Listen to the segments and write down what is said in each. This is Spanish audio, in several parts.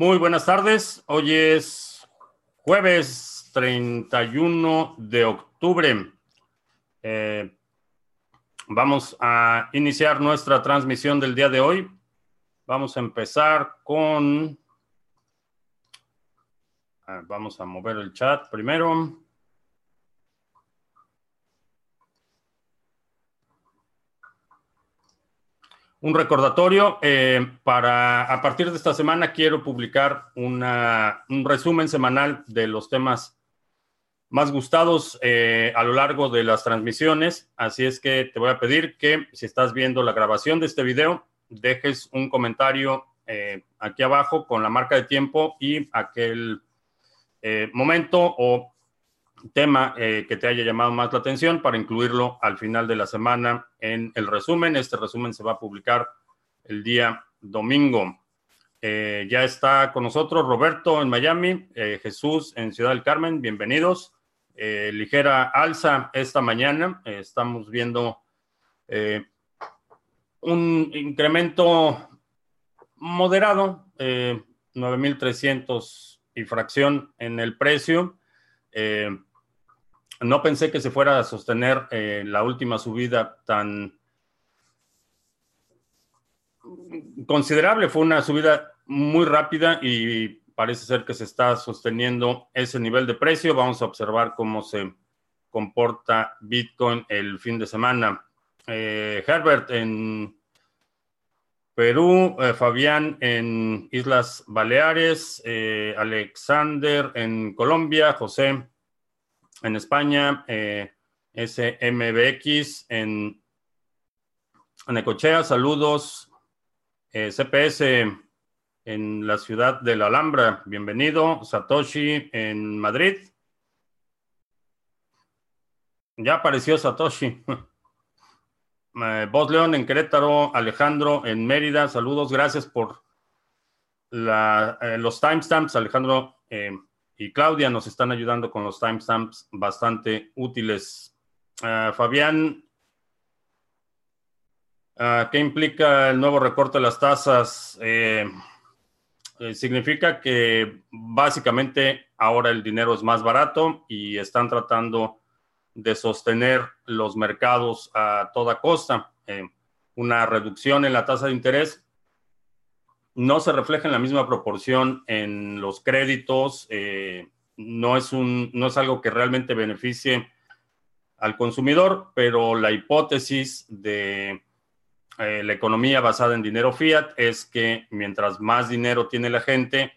Muy buenas tardes. Hoy es jueves 31 de octubre. Eh, vamos a iniciar nuestra transmisión del día de hoy. Vamos a empezar con... Vamos a mover el chat primero. Un recordatorio, eh, para a partir de esta semana quiero publicar una, un resumen semanal de los temas más gustados eh, a lo largo de las transmisiones. Así es que te voy a pedir que si estás viendo la grabación de este video, dejes un comentario eh, aquí abajo con la marca de tiempo y aquel momento o tema eh, que te haya llamado más la atención para incluirlo al final de la semana en el resumen. Este resumen se va a publicar el día domingo. Eh, ya está con nosotros Roberto en Miami, eh, Jesús en Ciudad del Carmen, bienvenidos. ligera alza esta mañana, estamos viendo un incremento moderado, 9.300 y fracción en el precio. No pensé que se fuera a sostener eh, la última subida tan considerable. Fue una subida muy rápida y parece ser que se está sosteniendo ese nivel de precio. Vamos a observar cómo se comporta Bitcoin el fin de semana. Eh, Herbert en Perú, eh, Fabián en Islas Baleares, Alexander en Colombia, José en España, eh, SMBX en, Necochea, saludos, eh, CPS en la ciudad de la Alhambra, bienvenido, Satoshi en Madrid. Ya apareció Satoshi. Eh, León en Querétaro, Alejandro en Mérida, saludos, gracias por los timestamps, Alejandro y Claudia nos están ayudando con los timestamps bastante útiles. Ah, Fabián, ah, ¿qué implica el nuevo recorte de las tasas? Eh, eh, significa que básicamente ahora el dinero es más barato y están tratando de sostener los mercados a toda costa. Eh, una reducción en la tasa de interés no se refleja en la misma proporción en los créditos, eh, no, es un, no es algo que realmente beneficie al consumidor, pero la hipótesis de eh, la economía basada en dinero fiat es que mientras más dinero tiene la gente,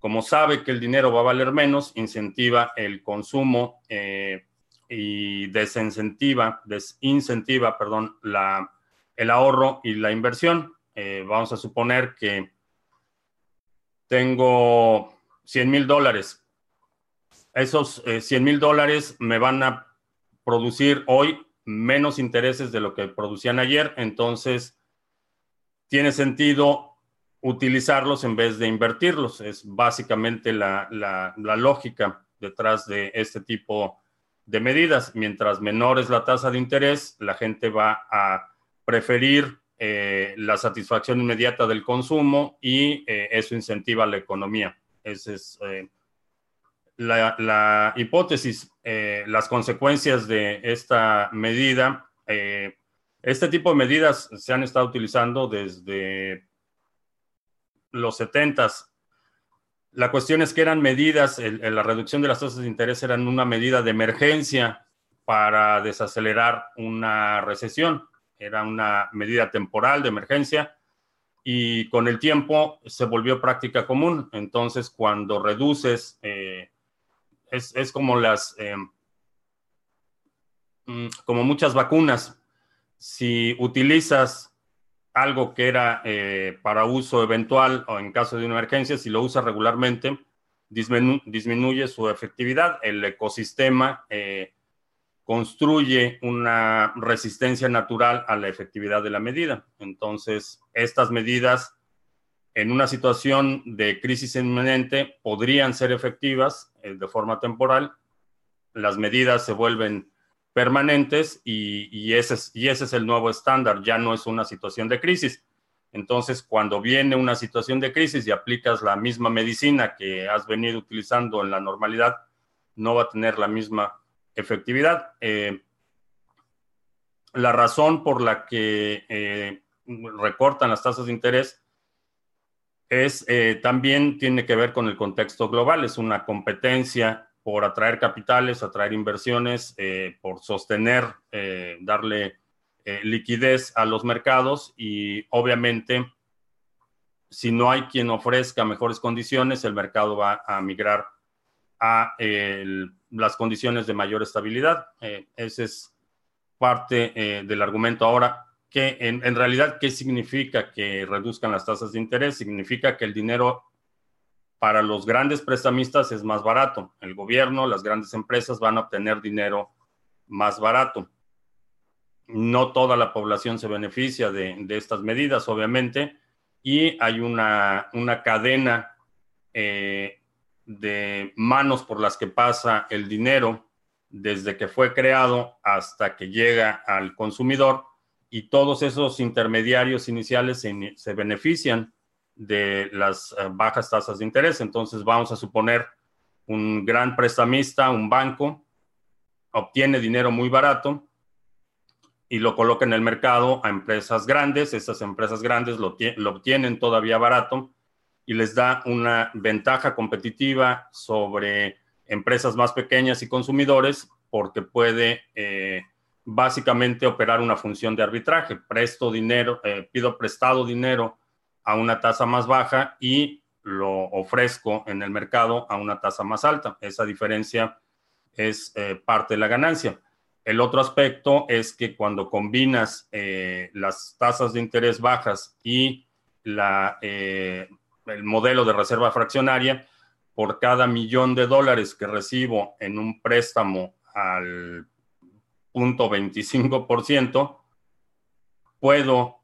como sabe que el dinero va a valer menos, incentiva el consumo eh, y desincentiva, desincentiva perdón, la, el ahorro y la inversión. Eh, vamos a suponer que tengo 100 mil dólares. Esos 100 eh, mil dólares me van a producir hoy menos intereses de lo que producían ayer, entonces tiene sentido utilizarlos en vez de invertirlos. Es básicamente la, la lógica detrás de este tipo de medidas. Mientras menor es la tasa de interés, la gente va a preferir eh, la satisfacción inmediata del consumo y eh, eso incentiva la economía. Esa es eh, la, hipótesis, las consecuencias de esta medida. este tipo de medidas se han estado utilizando desde los 70 La cuestión es que eran medidas, la reducción de las tasas de interés eran una medida de emergencia para desacelerar una recesión era una medida temporal de emergencia y con el tiempo se volvió práctica común. Entonces, cuando reduces, eh, es, como las, eh, mm, como muchas vacunas, si utilizas algo que era eh, para uso eventual o en caso de una emergencia, si lo usas regularmente, disminuye su efectividad, el ecosistema construye una resistencia natural a la efectividad de la medida. Entonces, estas medidas en una situación de crisis inminente podrían ser efectivas eh, de forma temporal. Las medidas se vuelven permanentes y, ese es, y ese es el nuevo estándar, ya no es una situación de crisis. Entonces, cuando viene una situación de crisis y aplicas la misma medicina que has venido utilizando en la normalidad, no va a tener la misma efectividad. Eh, la razón por la que eh, recortan las tasas de interés es eh, también tiene que ver con el contexto global. Es una competencia por atraer capitales, atraer inversiones, por sostener, darle liquidez a los mercados y obviamente si no hay quien ofrezca mejores condiciones, el mercado va a migrar a las condiciones de mayor estabilidad. Eh, ese es parte eh, del argumento. Ahora, que en, realidad, ¿qué significa que reduzcan las tasas de interés? Significa que el dinero para los grandes prestamistas es más barato. El gobierno, las grandes empresas van a obtener dinero más barato. No toda la población se beneficia de, estas medidas, obviamente, y hay una, una cadena eh, de manos por las que pasa el dinero desde que fue creado hasta que llega al consumidor y todos esos intermediarios iniciales se, benefician de las eh, bajas tasas de interés. Entonces vamos a suponer un gran prestamista, un banco, obtiene dinero muy barato y lo coloca en el mercado a empresas grandes. Estas empresas grandes lo obtienen todavía barato y les da una ventaja competitiva sobre empresas más pequeñas y consumidores porque puede eh, básicamente operar una función de arbitraje. Presto dinero, eh, pido prestado dinero a una tasa más baja y lo ofrezco en el mercado a una tasa más alta. Esa diferencia es eh, parte de la ganancia. El otro aspecto es que cuando combinas las tasas de interés bajas y la el modelo de reserva fraccionaria, por cada millón de dólares que recibo en un préstamo al punto 25%, puedo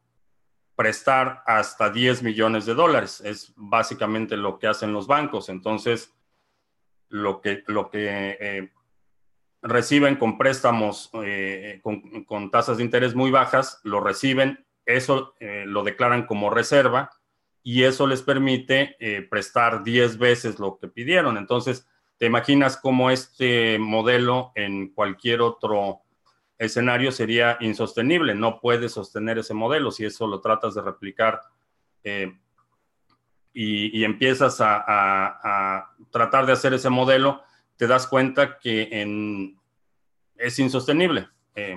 prestar hasta 10 millones de dólares. Es básicamente lo que hacen los bancos. Entonces, lo que, lo que eh, reciben con préstamos eh, con, tasas de interés muy bajas, lo reciben, eso eh, lo declaran como reserva y eso les permite eh, prestar 10 veces lo que pidieron. Entonces, te imaginas cómo este modelo en cualquier otro escenario sería insostenible. No puedes sostener ese modelo si eso lo tratas de replicar eh, y, empiezas a, tratar de hacer ese modelo, te das cuenta que es insostenible. Eh,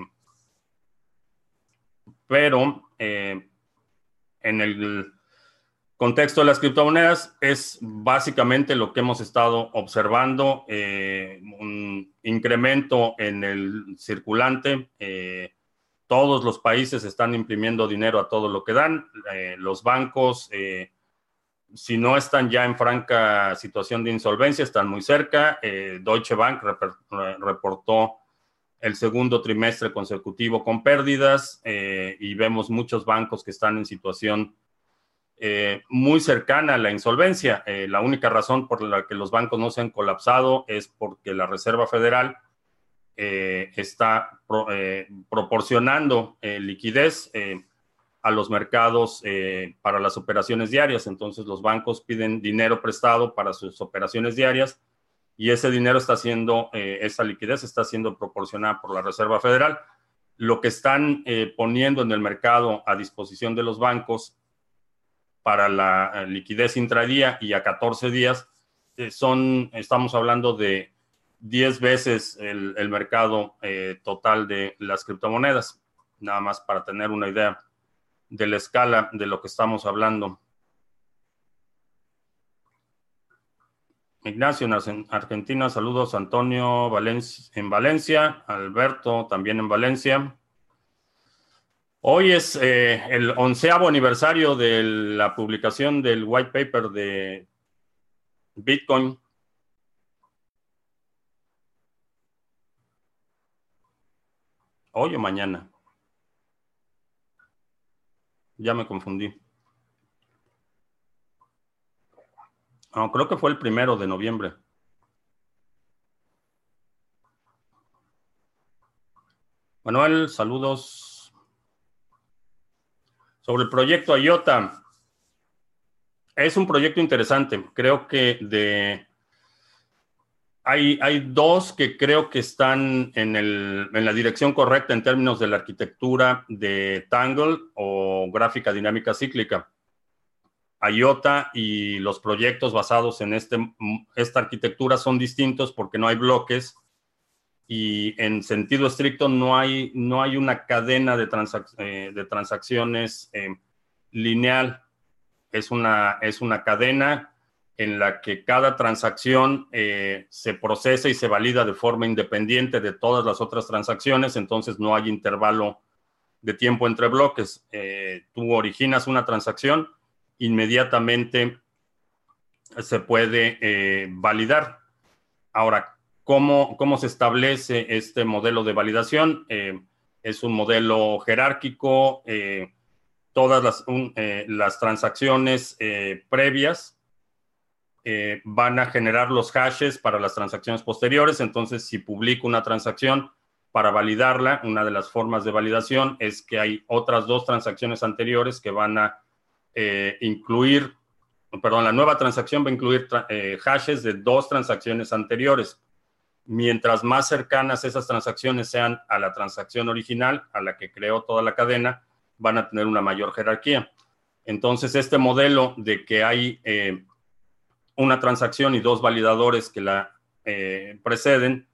pero en el contexto de las criptomonedas es básicamente lo que hemos estado observando, eh, un incremento en el circulante. Eh, todos los países están imprimiendo dinero a todo lo que dan. Eh, los bancos, si no están ya en franca situación de insolvencia, están muy cerca. Deutsche Bank reportó el segundo trimestre consecutivo con pérdidas y vemos muchos bancos que están en situación eh, muy cercana a la insolvencia. Eh, la única razón por la que los bancos no se han colapsado es porque la Reserva Federal eh, está proporcionando liquidez a los mercados para las operaciones diarias. Entonces los bancos piden dinero prestado para sus operaciones diarias y ese dinero está siendo, esa liquidez está siendo proporcionada por la Reserva Federal. Lo que están poniendo en el mercado a disposición de los bancos para la eh, liquidez intradía y a 14 días, eh, son, estamos hablando de 10 veces el, mercado eh, total de las criptomonedas, nada más para tener una idea de la escala de lo que estamos hablando. Ignacio en Argentina, saludos Antonio en Valencia, Alberto también en Valencia. Hoy es eh, el onceavo aniversario de la publicación del white paper de Bitcoin. Hoy o mañana. Ya me confundí. creo que fue el primero de noviembre. Manuel, saludos. Sobre el proyecto IOTA, es un proyecto interesante. Creo que de hay, hay, dos que creo que están en, el, en, la dirección correcta en términos de la arquitectura de Tangle o gráfica dinámica cíclica. IOTA y los proyectos basados en este, esta arquitectura son distintos porque no hay bloques y en sentido estricto no hay, no hay una cadena de, eh, transacciones eh, lineal. Es una, es una cadena en la que cada transacción eh, se procesa y se valida de forma independiente de todas las otras transacciones, entonces no hay intervalo de tiempo entre bloques. Tú originas una transacción, inmediatamente se puede validar. Ahora, ¿cómo, ¿cómo, se establece este modelo de validación? es un modelo jerárquico, todas las, las transacciones previas eh, van a generar los hashes para las transacciones posteriores. Entonces, si publico una transacción para validarla, una de las formas de validación es que hay otras dos transacciones anteriores que van a eh, incluir, perdón, la nueva transacción va a incluir eh, hashes de dos transacciones anteriores. Mientras más cercanas esas transacciones sean a la transacción original, a la que creó toda la cadena, van a tener una mayor jerarquía. Entonces, este modelo de que hay una transacción y dos validadores que la eh, preceden,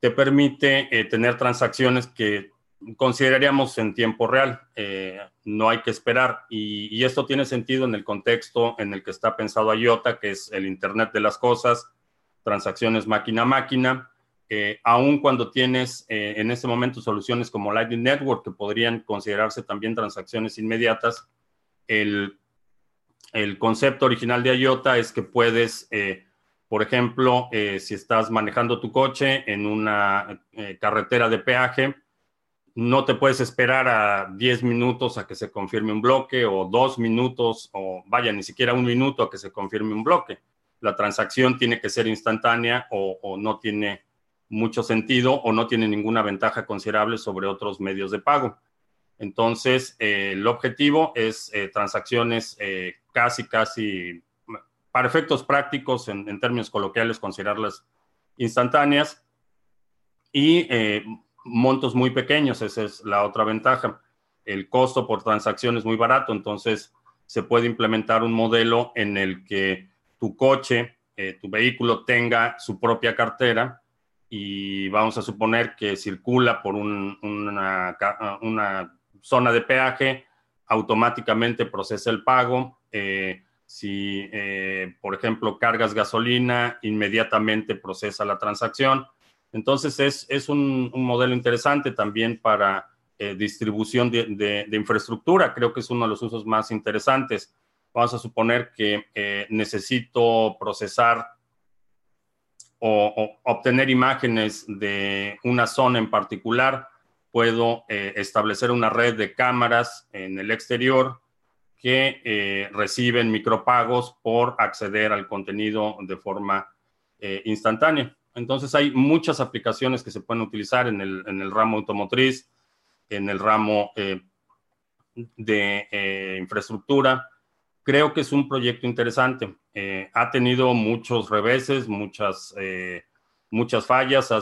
te permite eh, tener transacciones que consideraríamos en tiempo real. Eh, no hay que esperar. Y, esto tiene sentido en el contexto en el que está pensado IOTA, que es el Internet de las Cosas, transacciones máquina a máquina. aun cuando tienes en este momento soluciones como Lightning Network, que podrían considerarse también transacciones inmediatas, el el concepto original de IOTA es que puedes, eh, por ejemplo, eh, si estás manejando tu coche en una eh, carretera de peaje, no te puedes esperar a 10 minutos a que se confirme un bloque o dos minutos o vaya, ni siquiera un minuto a que se confirme un bloque. La transacción tiene que ser instantánea o, no tiene mucho sentido o no tiene ninguna ventaja considerable sobre otros medios de pago. Entonces, el objetivo es transacciones casi, casi, para efectos prácticos, en, términos coloquiales, considerarlas instantáneas y eh, montos muy pequeños, esa es la otra ventaja. El costo por transacción es muy barato, entonces se puede implementar un modelo en el que tu coche, eh, tu vehículo tenga su propia cartera y vamos a suponer que circula por una, una, zona de peaje, automáticamente procesa el pago, eh, si, eh, por ejemplo, cargas gasolina, inmediatamente procesa la transacción. Entonces, es, un, modelo interesante también para distribución de, infraestructura. Creo que es uno de los usos más interesantes. Vamos a suponer que necesito procesar o, obtener imágenes de una zona en particular. Puedo establecer una red de cámaras en el exterior que eh, reciben micropagos por acceder al contenido de forma eh, instantánea. Entonces hay muchas aplicaciones que se pueden utilizar en el, ramo automotriz, en el ramo eh, de infraestructura. Creo que es un proyecto interesante. ha tenido muchos reveses, muchas, muchas fallas, ha,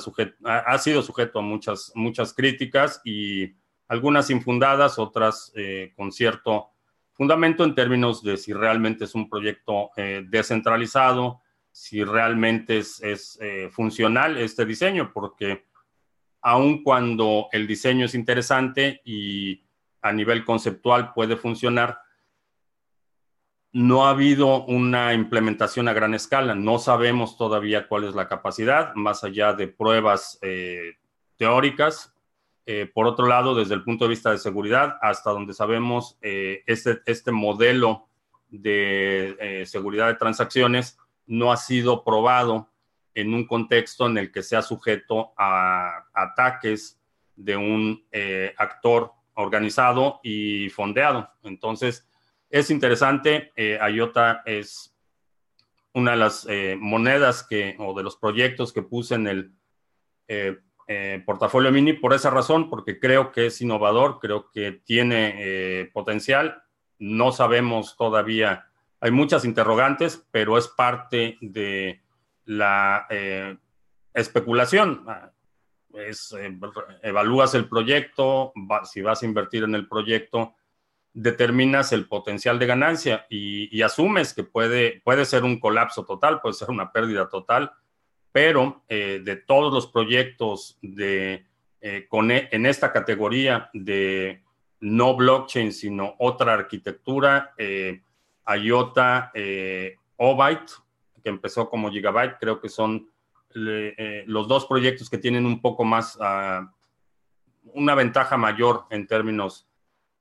ha, sido sujeto a muchas, muchas críticas y algunas infundadas, otras con cierto fundamento en términos de si realmente es un proyecto eh, descentralizado, si realmente es, eh, funcional este diseño, porque aun cuando el diseño es interesante y a nivel conceptual puede funcionar, no ha habido una implementación a gran escala. No sabemos todavía cuál es la capacidad, más allá de pruebas eh, teóricas. Eh, por otro lado, desde el punto de vista de seguridad, hasta donde sabemos, eh, este, este, modelo de seguridad de transacciones no ha sido probado en un contexto en el que sea sujeto a ataques de un actor organizado y fondeado. Entonces, es interesante. IOTA es una de las monedas que, o de los proyectos que puse en el eh, portafolio mini por esa razón, porque creo que es innovador, creo que tiene eh, potencial. No sabemos todavía, hay muchas interrogantes, pero es parte de la eh, especulación. Es, evalúas el proyecto, si vas a invertir en el proyecto, determinas el potencial de ganancia y, asumes que puede, puede ser un colapso total, puede ser una pérdida total pero eh, de todos los proyectos de, eh, con, e, en esta categoría de no blockchain, sino otra arquitectura, eh, IOTA, eh, Obyte, que empezó como Gigabyte, creo que son los dos proyectos que tienen un poco más, uh, una ventaja mayor en términos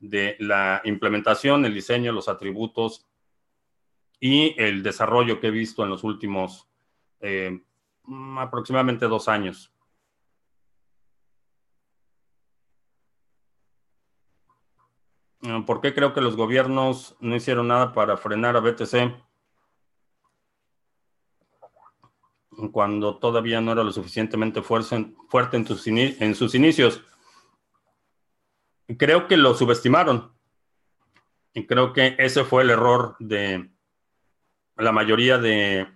de la implementación, el diseño, los atributos y el desarrollo que he visto en los últimos Mm, aproximadamente dos años. ¿Por qué creo que los gobiernos no hicieron nada para frenar a BTC cuando todavía no era lo suficientemente fuerte en sus inicios? Creo que lo subestimaron. Y creo que ese fue el error de la mayoría de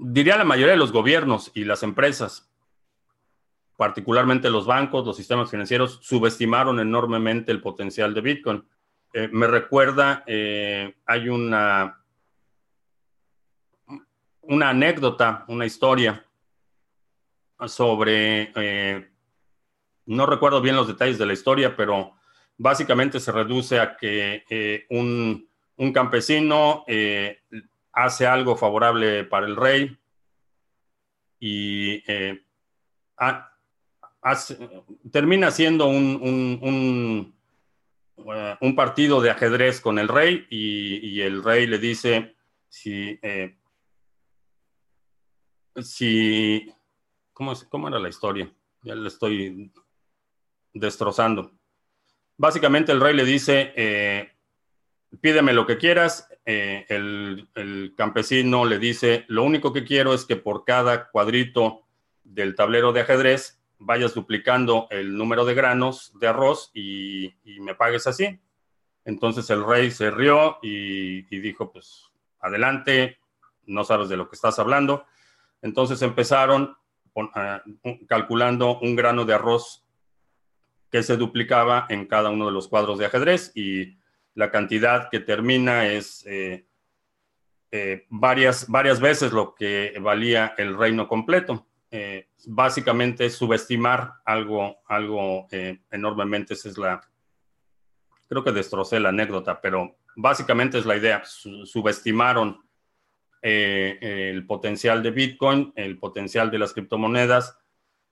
diría la mayoría de los gobiernos y las empresas, particularmente los bancos, los sistemas financieros, subestimaron enormemente el potencial de Bitcoin. Eh, me recuerda, eh, hay una, una anécdota, una historia sobre, eh, no recuerdo bien los detalles de la historia, pero básicamente se reduce a que un, un, campesino hace algo favorable para el rey y eh, termina siendo un, uh, un, partido de ajedrez con el rey y, el rey le dice si, eh, si ¿cómo, ¿cómo era la historia? Ya le estoy destrozando. Básicamente el rey le dice, eh, pídeme lo que quieras. Eh, el, campesino le dice, lo único que quiero es que por cada cuadrito del tablero de ajedrez vayas duplicando el número de granos de arroz y, me pagues así. Entonces el rey se rió y, dijo, pues adelante, no sabes de lo que estás hablando. Entonces empezaron ah, calculando un grano de arroz que se duplicaba en cada uno de los cuadros de ajedrez y la cantidad que termina es eh, eh, varias, varias veces lo que valía el reino completo. Eh, básicamente es subestimar algo, algo enormemente. Esa es la, creo que destrocé la anécdota, pero básicamente es la idea. subestimaron el potencial de Bitcoin, el potencial de las criptomonedas,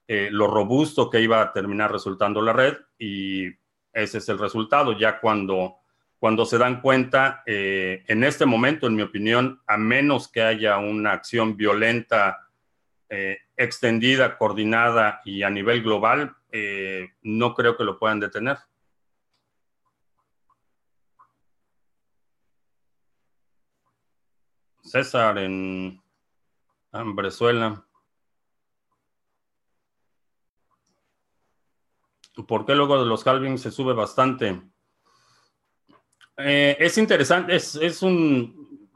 lo robusto que iba a terminar resultando la red y ese es el resultado. Ya cuando cuando se dan cuenta, eh, en este momento, en mi opinión, a menos que haya una acción violenta, eh, extendida, coordinada y a nivel global, eh, no creo que lo puedan detener. César en Ambrezuela. ¿Por qué luego de los halvings se sube bastante? Eh, es interesante, es, un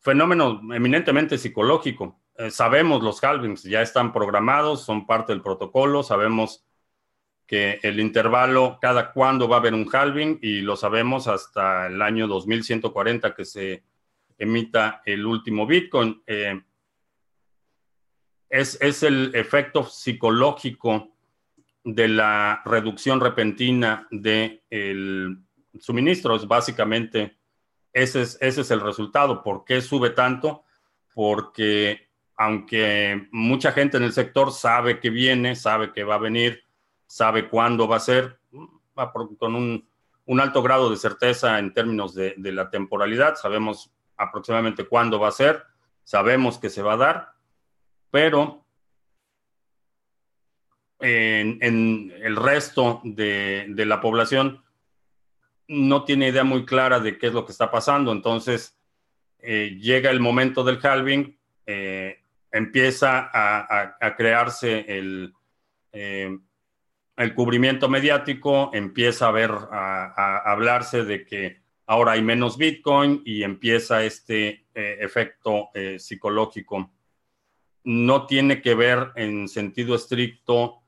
fenómeno eminentemente psicológico. Eh, sabemos los halvings, ya están programados, son parte del protocolo, sabemos que el intervalo, cada cuándo va a haber un halving y lo sabemos hasta el año 2140 que se emita el último Bitcoin. Eh, es, es, el efecto psicológico de la reducción repentina del de suministros, básicamente ese es, ese es el resultado. ¿Por qué sube tanto? Porque aunque mucha gente en el sector sabe que viene, sabe que va a venir, sabe cuándo va a ser, con un, alto grado de certeza en términos de, la temporalidad, sabemos aproximadamente cuándo va a ser, sabemos que se va a dar, pero en, el resto de, la población no tiene idea muy clara de qué es lo que está pasando. Entonces, eh, llega el momento del halving, eh, empieza a, crearse el, eh, el cubrimiento mediático, empieza a ver, a, hablarse de que ahora hay menos Bitcoin y empieza este efecto psicológico. No tiene que ver en sentido estricto,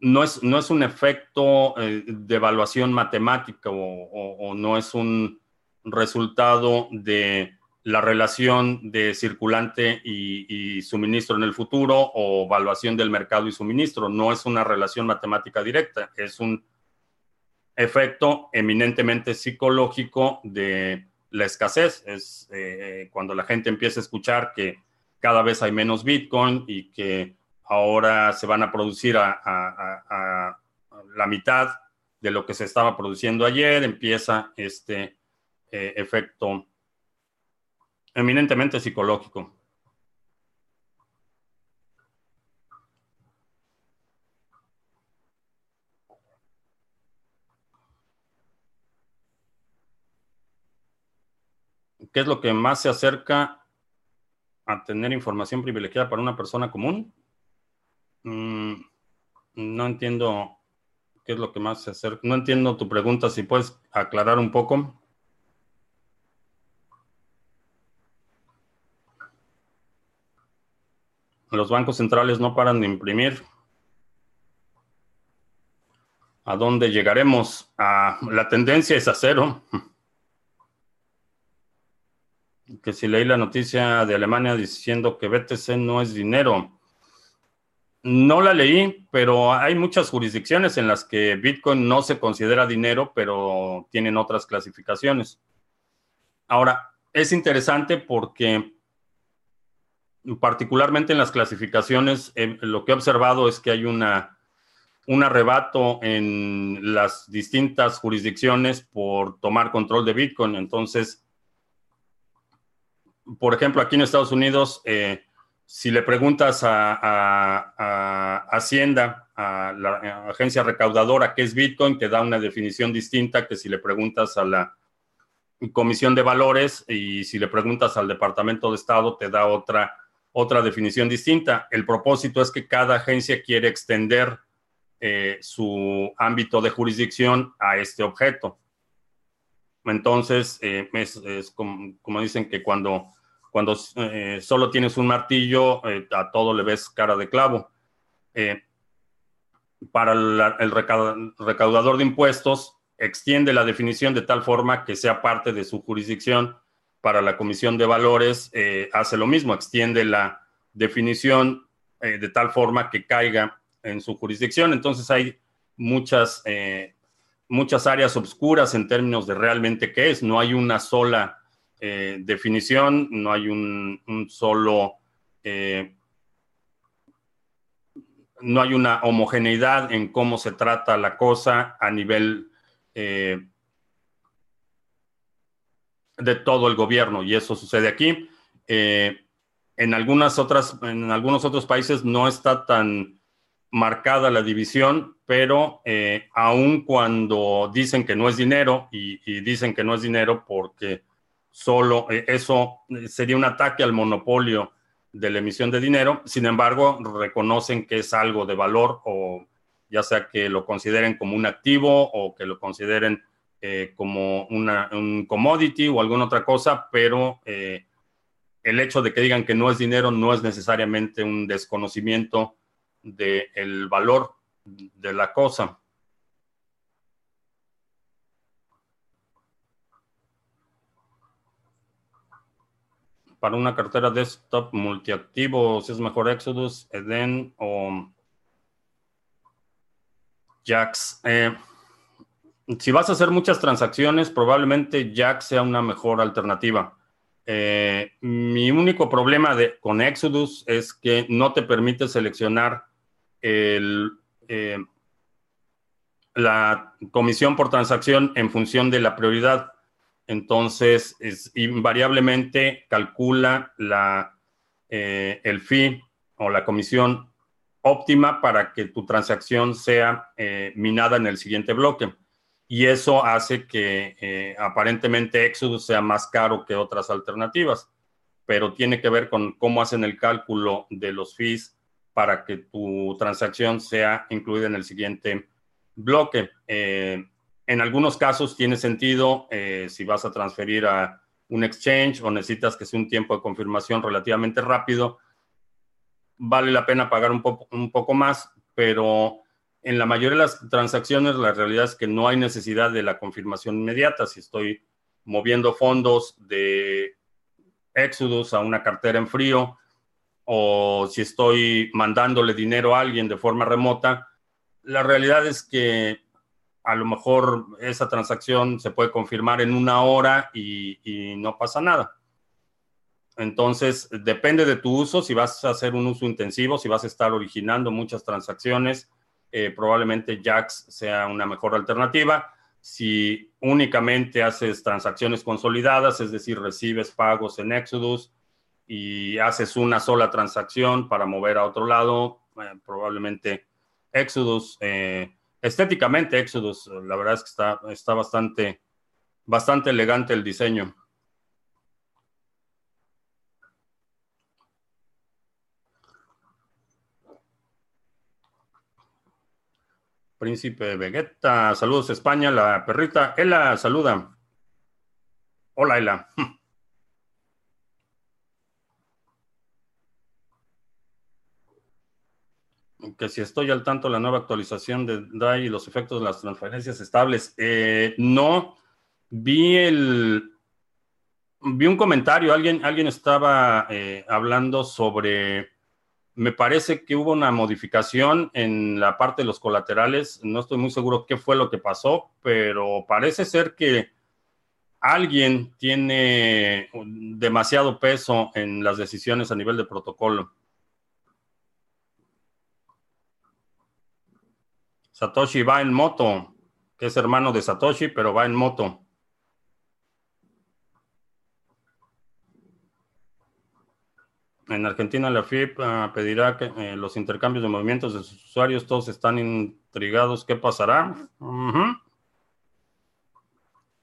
no, es, no es un efecto de evaluación matemática o no es un resultado de la relación de circulante y, suministro en el futuro o evaluación del mercado y suministro. No es una relación matemática directa, es un efecto eminentemente psicológico de la escasez. Es eh, cuando la gente empieza a escuchar que cada vez hay menos Bitcoin y que ahora se van a producir a, la mitad de lo que se estaba produciendo ayer, empieza este eh, efecto eminentemente psicológico. ¿Qué es lo que más se acerca a tener información privilegiada para una persona común? Mm, no entiendo qué es lo que más se acerca. No entiendo tu pregunta, si puedes aclarar un poco. Los bancos centrales no paran de imprimir. ¿A dónde llegaremos? A, la tendencia es a cero. Que si leí la noticia de Alemania diciendo que BTC no es dinero. No la leí, pero hay muchas jurisdicciones en las que Bitcoin no se considera dinero, pero tienen otras clasificaciones. Ahora, es interesante porque particularmente en las clasificaciones, eh, lo que he observado es que hay una, un arrebato en las distintas jurisdicciones por tomar control de Bitcoin. Entonces, por ejemplo, aquí en Estados Unidos, eh, si le preguntas a, Hacienda, a la agencia recaudadora, qué es Bitcoin, te da una definición distinta que si le preguntas a la Comisión de Valores y si le preguntas al Departamento de Estado, te da otra otra definición distinta. El propósito es que cada agencia quiere extender eh, su ámbito de jurisdicción a este objeto. Entonces, eh, es, como, dicen que cuando, cuando eh, solo tienes un martillo, a todo le ves cara de clavo. para el recaudador de impuestos, extiende la definición de tal forma que sea parte de su jurisdicción para la Comisión de Valores eh, hace lo mismo, extiende la definición eh, de tal forma que caiga en su jurisdicción. Entonces hay muchas, eh, muchas áreas obscuras en términos de realmente qué es. No hay una sola definición, no hay un, solo... no hay una homogeneidad en cómo se trata la cosa a nivel de todo el gobierno y eso sucede aquí. Eh, en algunas otras, en algunos otros países no está tan marcada la división, pero eh, aun cuando dicen que no es dinero y, dicen que no es dinero porque solo eh, eso sería un ataque al monopolio de la emisión de dinero, sin embargo reconocen que es algo de valor o ya sea que lo consideren como un activo o que lo consideren eh, como un commodity o alguna otra cosa, pero eh, el hecho de que digan que no es dinero no es necesariamente un desconocimiento del valor de la cosa. Para una cartera desktop multiactivo, si es mejor Exodus, Eden o Jax. Eh, si vas a hacer muchas transacciones, probablemente Jack sea una mejor alternativa. Eh, mi único problema de, con Exodus es que no te permite seleccionar el, eh, la comisión por transacción en función de la prioridad. Entonces, es, invariablemente calcula la, eh, el fee o la comisión óptima para que tu transacción sea minada en el siguiente bloque y eso hace que eh, aparentemente Exodus sea más caro que otras alternativas. pero tiene que ver con cómo hacen el cálculo de los fees para que tu transacción sea incluida en el siguiente bloque. Eh, en algunos casos tiene sentido eh, si vas a transferir a un exchange o necesitas que sea un tiempo de confirmación relativamente rápido, vale la pena pagar un, un poco más, pero en la mayoría de las transacciones la realidad es que no hay necesidad de la confirmación inmediata. Si estoy moviendo fondos de Exodus a una cartera en frío o si estoy mandándole dinero a alguien de forma remota, la realidad es que a lo mejor esa transacción se puede confirmar en una hora y, no pasa nada. Entonces, depende de tu uso, si vas a hacer un uso intensivo, si vas a estar originando muchas transacciones, eh, probablemente JAX sea una mejor alternativa. Si únicamente haces transacciones consolidadas, es decir, recibes pagos en Exodus y haces una sola transacción para mover a otro lado, eh, probablemente Exodus eh, estéticamente Exodus, la verdad es que está, está bastante, bastante elegante el diseño. Príncipe Vegeta, saludos España, la perrita. Ela, saluda. Hola, Ela. Que si estoy al tanto de la nueva actualización de DAI y los efectos de las transferencias estables. Eh, no, vi el... Vi un comentario, alguien, alguien estaba eh, hablando sobre, me parece que hubo una modificación en la parte de los colaterales, no estoy muy seguro qué fue lo que pasó, pero parece ser que alguien tiene demasiado peso en las decisiones a nivel de protocolo. Satoshi va en moto, que es hermano de Satoshi, pero va en moto. En Argentina la FIP ah, pedirá que eh, los intercambios de movimientos de sus usuarios, todos están intrigados, ¿qué pasará?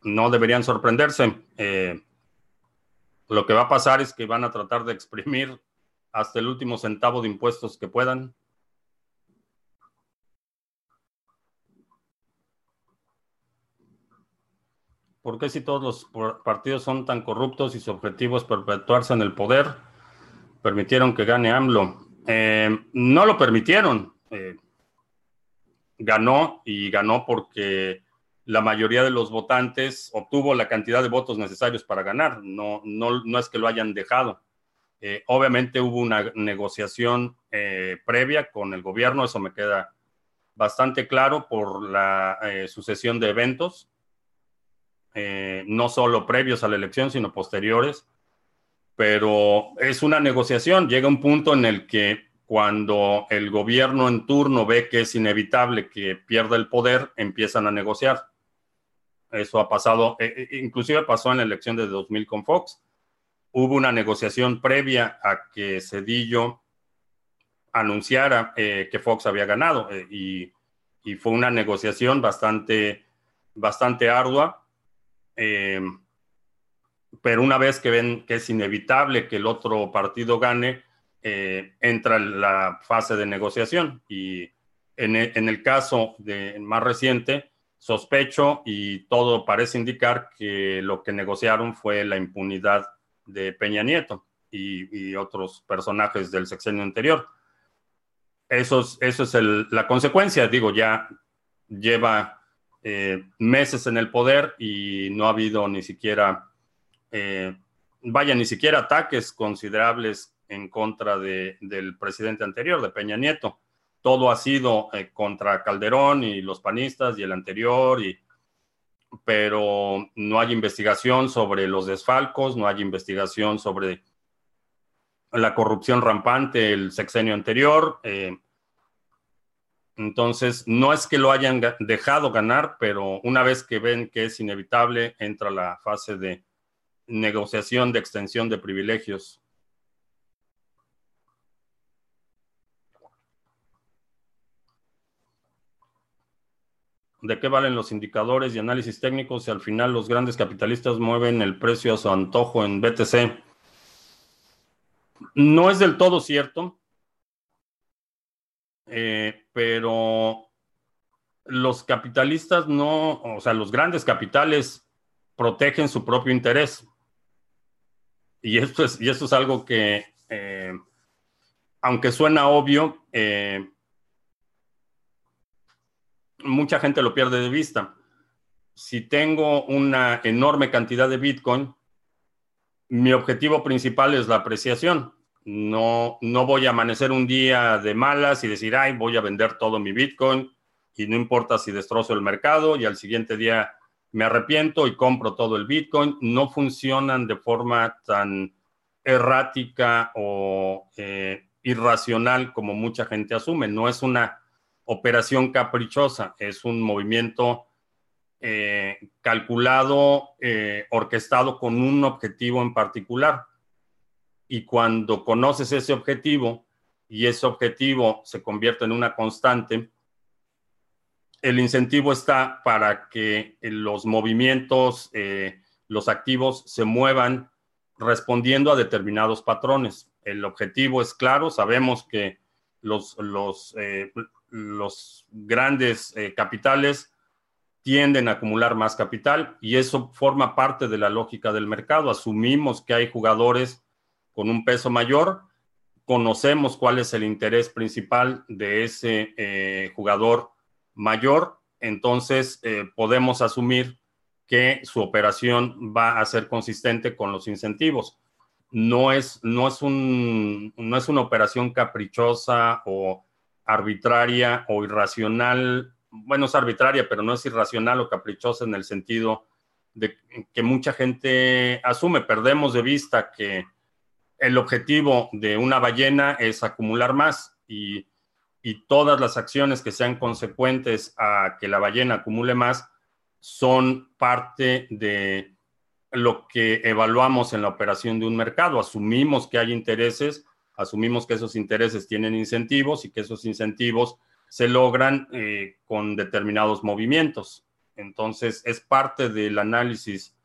No deberían sorprenderse. Eh, lo que va a pasar es que van a tratar de exprimir hasta el último centavo de impuestos que puedan. ¿Por qué si todos los partidos son tan corruptos y su objetivo es perpetuarse en el poder, permitieron que gane AMLO? Eh, no lo permitieron. Eh, ganó y ganó porque la mayoría de los votantes obtuvo la cantidad de votos necesarios para ganar. No, no, no es que lo hayan dejado. Eh, obviamente hubo una negociación previa con el gobierno, eso me queda bastante claro por la sucesión de eventos eh, no solo previos a la elección, sino posteriores. Pero es una negociación. Llega un punto en el que cuando el gobierno en turno ve que es inevitable que pierda el poder, empiezan a negociar. Eso ha pasado, eh, eh, inclusive pasó en la elección de 2000 con Fox. Hubo una negociación previa a que Cedillo anunciara que Fox había ganado y, y, fue una negociación bastante, bastante ardua eh, pero una vez que ven que es inevitable que el otro partido gane, eh, entra la fase de negociación. Y en e, el, caso de, más reciente, sospecho y todo parece indicar que lo que negociaron fue la impunidad de Peña Nieto y, otros personajes del sexenio anterior. Eso es, eso es la consecuencia, digo, ya lleva eh, meses en el poder y no ha habido ni siquiera, eh, vaya, ni siquiera ataques considerables en contra de, del presidente anterior, de Peña Nieto. Todo ha sido eh, contra Calderón y los panistas y el anterior, y, pero no hay investigación sobre los desfalcos, no hay investigación sobre la corrupción rampante el sexenio anterior. Entonces, no es que lo hayan dejado ganar, pero una vez que ven que es inevitable, entra la fase de negociación de extensión de privilegios. ¿De qué valen los indicadores y análisis técnicos si al final los grandes capitalistas mueven el precio a su antojo en BTC? No es del todo cierto, eh, pero los capitalistas no, o sea, los grandes capitales protegen su propio interés. Y esto es, y esto es algo que, eh, aunque suena obvio, eh, mucha gente lo pierde de vista. Si tengo una enorme cantidad de Bitcoin, mi objetivo principal es la apreciación. No, no voy a amanecer un día de malas y decir, ay, voy a vender todo mi Bitcoin y no importa si destrozo el mercado y al siguiente día me arrepiento y compro todo el Bitcoin. No funcionan de forma tan errática o eh, irracional como mucha gente asume. No es una operación caprichosa, es un movimiento eh, calculado, eh, orquestado con un objetivo en particular. Y cuando conoces ese objetivo y ese objetivo se convierte en una constante, el incentivo está para que los movimientos, eh, los activos se muevan respondiendo a determinados patrones. El objetivo es claro, sabemos que los, los, los grandes eh, capitales tienden a acumular más capital y eso forma parte de la lógica del mercado. Asumimos que hay jugadores con un peso mayor, conocemos cuál es el interés principal de ese eh, jugador mayor, entonces eh, podemos asumir que su operación va a ser consistente con los incentivos. No es, no es, un, no es una operación caprichosa o arbitraria o irracional, bueno, es arbitraria, pero no es irracional o caprichosa en el sentido de que mucha gente asume. Perdemos de vista que el objetivo de una ballena es acumular más y, todas las acciones que sean consecuentes a que la ballena acumule más son parte de lo que evaluamos en la operación de un mercado. Asumimos que hay intereses asumimos que esos intereses tienen incentivos y que esos incentivos se logran eh, con determinados movimientos. Entonces, es parte del análisis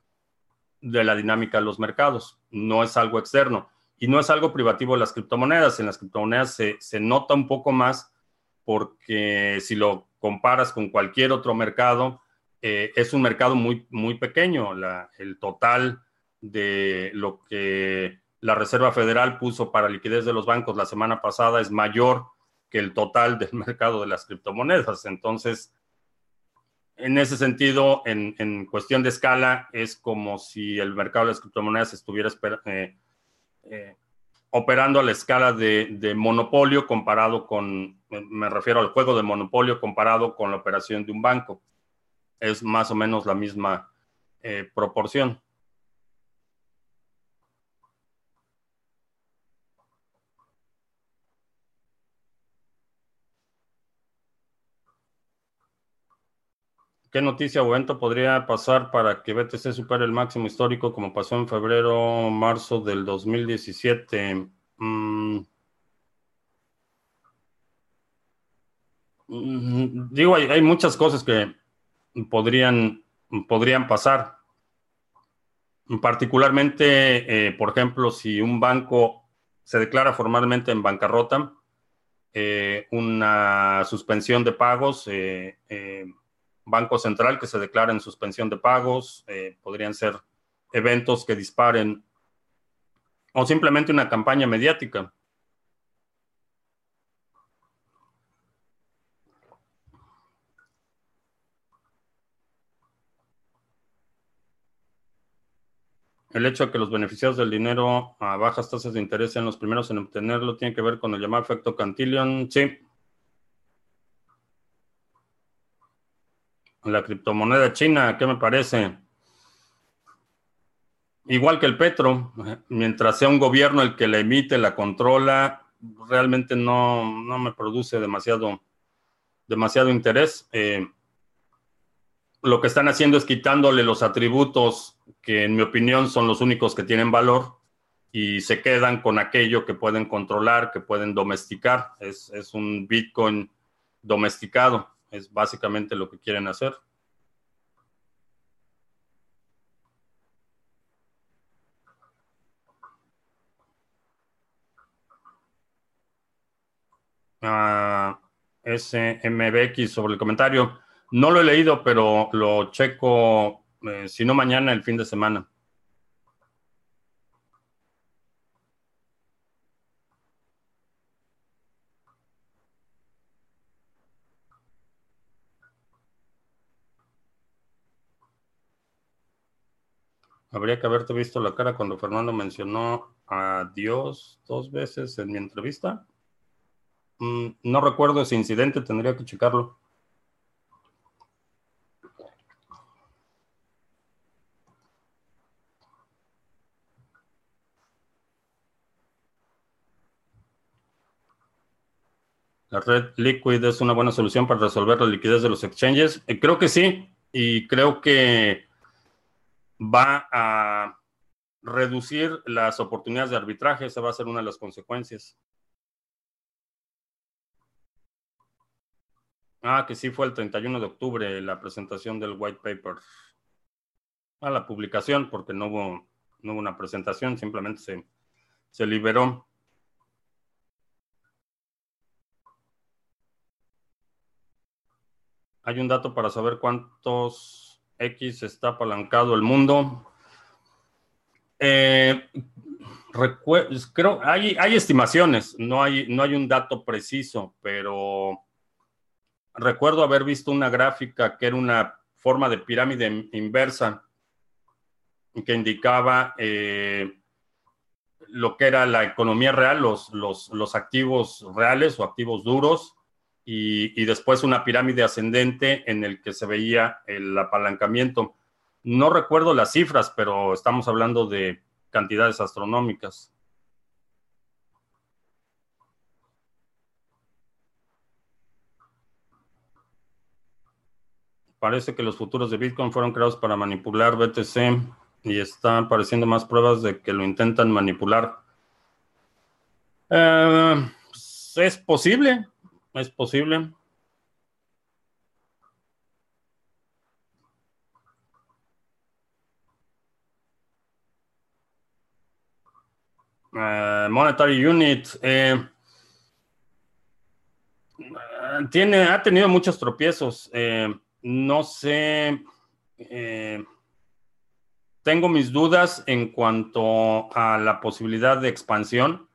de la dinámica de los mercados, no es algo externo y no es algo privativo de las criptomonedas. En las criptomonedas se, se nota un poco más porque si lo comparas con cualquier otro mercado, eh, es un mercado muy, muy pequeño. El total de lo que la Reserva Federal puso para liquidez de los bancos la semana pasada es mayor que el total del mercado de las criptomonedas. Entonces, en ese sentido, en, cuestión de escala, es como si el mercado de las criptomonedas estuviera eh, eh, operando a la escala de, monopolio comparado con, me refiero al juego de monopolio comparado con la operación de un banco. Es más o menos la misma eh, proporción. ¿Qué noticia o evento podría pasar para que BTC supere el máximo histórico como pasó en febrero, marzo del 2017? Mm. Mm, digo, hay, muchas cosas que podrían, podrían pasar. Particularmente, eh, por ejemplo, si un banco se declara formalmente en bancarrota, eh, una suspensión de pagos, eh, Banco Central que se declara en suspensión de pagos, eh, podrían ser eventos que disparen o simplemente una campaña mediática. El hecho de que los beneficiados del dinero a bajas tasas de interés sean los primeros en obtenerlo tiene que ver con el llamado efecto Cantillon. Sí, la criptomoneda china, ¿qué me parece? Igual que el petro, mientras sea un gobierno el que la emite, la controla, realmente no, me produce demasiado, demasiado interés. Eh, lo que están haciendo es quitándole los atributos que en mi opinión son los únicos que tienen valor y se quedan con aquello que pueden controlar, que pueden domesticar. Es, es un Bitcoin domesticado. Es básicamente lo que quieren hacer. Ah, SMBX sobre el comentario. No lo he leído, pero lo checo, eh, si no mañana, el fin de semana. Habría que haberte visto la cara cuando Fernando mencionó a Dios dos veces en mi entrevista. Mm, no recuerdo ese incidente, tendría que checarlo. La red Liquid es una buena solución para resolver la liquidez de los exchanges. Eh, creo que sí, y creo que va a reducir las oportunidades de arbitraje. Esa va a ser una de las consecuencias. Ah, que sí fue el 31 de octubre la presentación del white paper. A la publicación, porque no hubo, no hubo una presentación, simplemente se, se liberó. Hay un dato para saber cuántos X está apalancado el mundo. Eh, creo, hay, hay estimaciones, no hay, no hay un dato preciso, pero recuerdo haber visto una gráfica que era una forma de pirámide inversa que indicaba eh, lo que era la economía real, los, los, activos reales o activos duros, y, después una pirámide ascendente en el que se veía el apalancamiento. No recuerdo las cifras, pero estamos hablando de cantidades astronómicas. Parece que los futuros de Bitcoin fueron creados para manipular BTC y están apareciendo más pruebas de que lo intentan manipular. Eh, es posible, es posible. Eh, Monetary Unit eh, tiene, ha tenido muchos tropiezos no sé, eh, tengo mis dudas en cuanto a la posibilidad de expansión.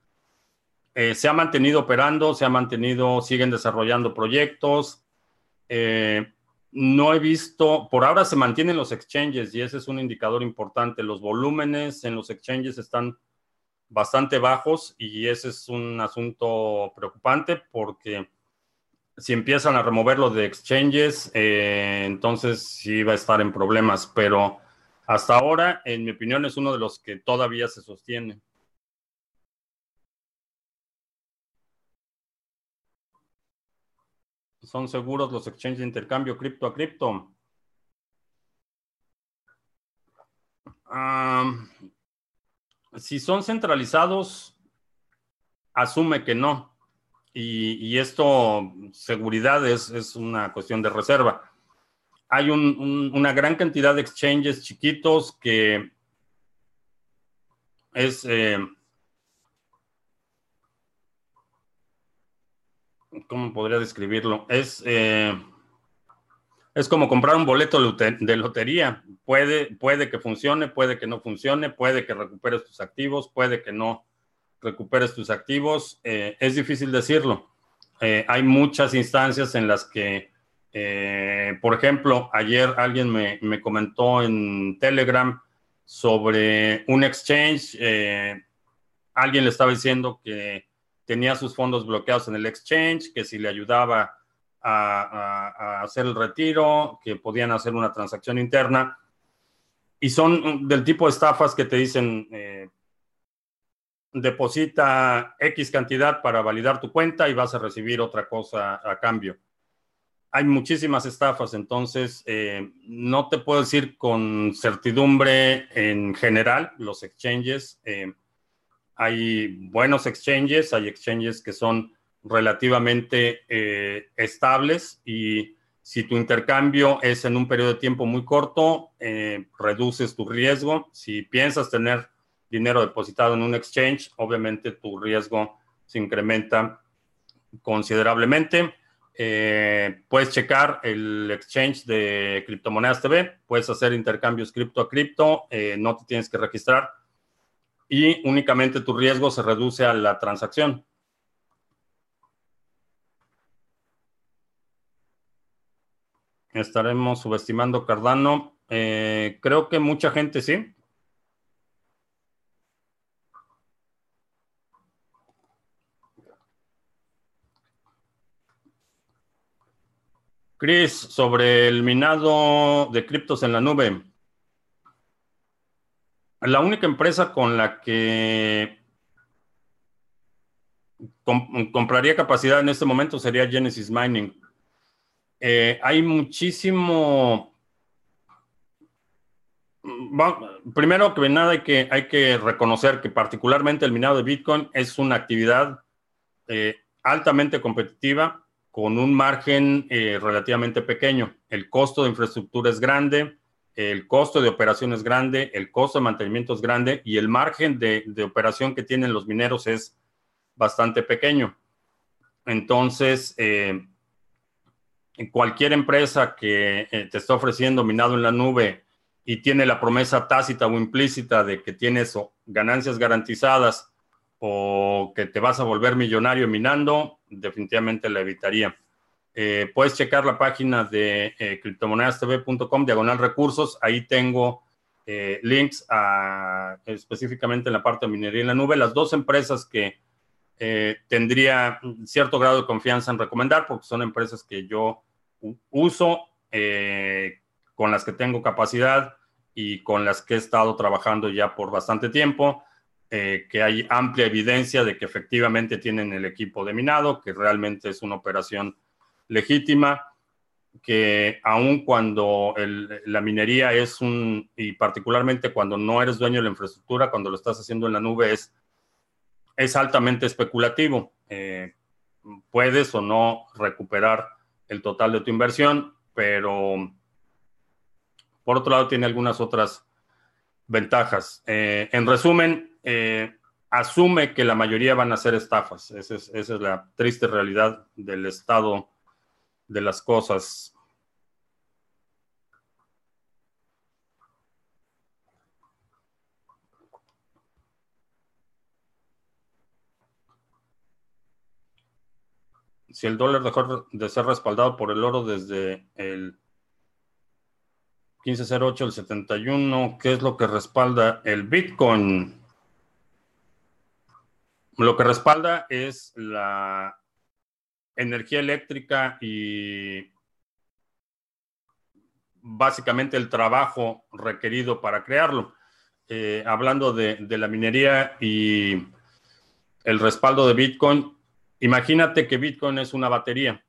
Eh, se ha mantenido operando, se ha mantenido, siguen desarrollando proyectos. Eh, no he visto, por ahora se mantienen los exchanges y ese es un indicador importante. Los volúmenes en los exchanges están bastante bajos y ese es un asunto preocupante porque si empiezan a removerlo de exchanges, eh, entonces sí va a estar en problemas, pero hasta ahora, en mi opinión, es uno de los que todavía se sostiene. ¿Son seguros los exchanges de intercambio cripto a cripto? si son centralizados, asume que no y, esto, seguridad es, una cuestión de reserva. Hay una gran cantidad de exchanges chiquitos que es... Eh, ¿Cómo podría describirlo? Es, eh, es como comprar un boleto de lotería. Puede, puede que funcione, puede que no funcione, puede que recuperes tus activos, puede que no recuperes tus activos. Eh, es difícil decirlo. Eh, hay muchas instancias en las que, por ejemplo, ayer alguien me, me, comentó en Telegram sobre un exchange. alguien le estaba diciendo que tenía sus fondos bloqueados en el exchange, que si le ayudaba a, hacer el retiro, que podían hacer una transacción interna. Y son del tipo de estafas que te dicen, deposita X cantidad para validar tu cuenta y vas a recibir otra cosa a cambio. Hay muchísimas estafas, entonces eh, no te puedo decir con certidumbre en general los exchanges. Eh, hay buenos exchanges, hay exchanges que son relativamente eh, estables y si tu intercambio es en un periodo de tiempo muy corto, reduces tu riesgo. Si piensas tener dinero depositado en un exchange, obviamente tu riesgo se incrementa considerablemente. Eh, puedes checar el exchange de criptomonedas TV, puedes hacer intercambios cripto a cripto, eh, no te tienes que registrar y únicamente tu riesgo se reduce a la transacción. Estaremos subestimando Cardano. Eh, creo que mucha gente sí. Chris, sobre el minado de criptos en la nube. La única empresa con la que compraría capacidad en este momento sería Genesis Mining. Eh, hay muchísimo... primero que nada hay que, hay que reconocer que particularmente el minado de Bitcoin es una actividad eh, altamente competitiva con un margen eh, relativamente pequeño. El costo de infraestructura es grande, el costo de operación es grande, el costo de mantenimiento es grande y el margen de, operación que tienen los mineros es bastante pequeño. Entonces, eh, cualquier empresa que eh, te está ofreciendo minado en la nube y tiene la promesa tácita o implícita de que tienes ganancias garantizadas o que te vas a volver millonario minando, definitivamente la evitaría. Eh, puedes checar la página de eh, criptomonedastv.com, diagonal recursos. Ahí tengo eh, links específicamente en la parte de minería en la nube. Las dos empresas que tendría cierto grado de confianza en recomendar, porque son empresas que yo uso, con las que tengo capacidad y con las que he estado trabajando ya por bastante tiempo. Eh, que hay amplia evidencia de que efectivamente tienen el equipo de minado, que realmente es una operación legítima, que aun cuando la minería es un, y particularmente cuando no eres dueño de la infraestructura, cuando lo estás haciendo en la nube, es, es altamente especulativo. Eh, puedes o no recuperar el total de tu inversión, pero por otro lado tiene algunas otras ventajas. Eh, en resumen, eh, asume que la mayoría van a ser estafas. Esa es, la triste realidad del estado de las cosas. Si el dólar dejó de ser respaldado por el oro desde el 1508 el 71, ¿qué es lo que respalda el Bitcoin? Lo que respalda es la energía eléctrica y básicamente el trabajo requerido para crearlo. Eh, hablando de, la minería y el respaldo de Bitcoin, imagínate que Bitcoin es una batería.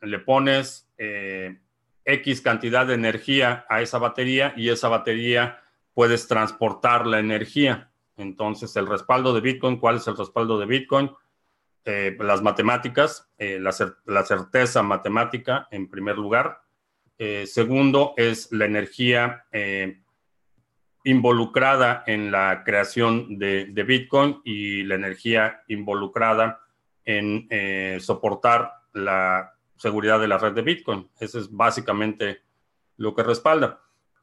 Le pones eh, X cantidad de energía a esa batería y esa batería puedes transportar la energía. Entonces, el respaldo de Bitcoin, ¿cuál es el respaldo de Bitcoin? Eh, las matemáticas, eh, la, certeza matemática en primer lugar. Eh, segundo es la energía involucrada en la creación de, de, Bitcoin y la energía involucrada en soportar la seguridad de la red de Bitcoin. Eso es básicamente lo que respalda.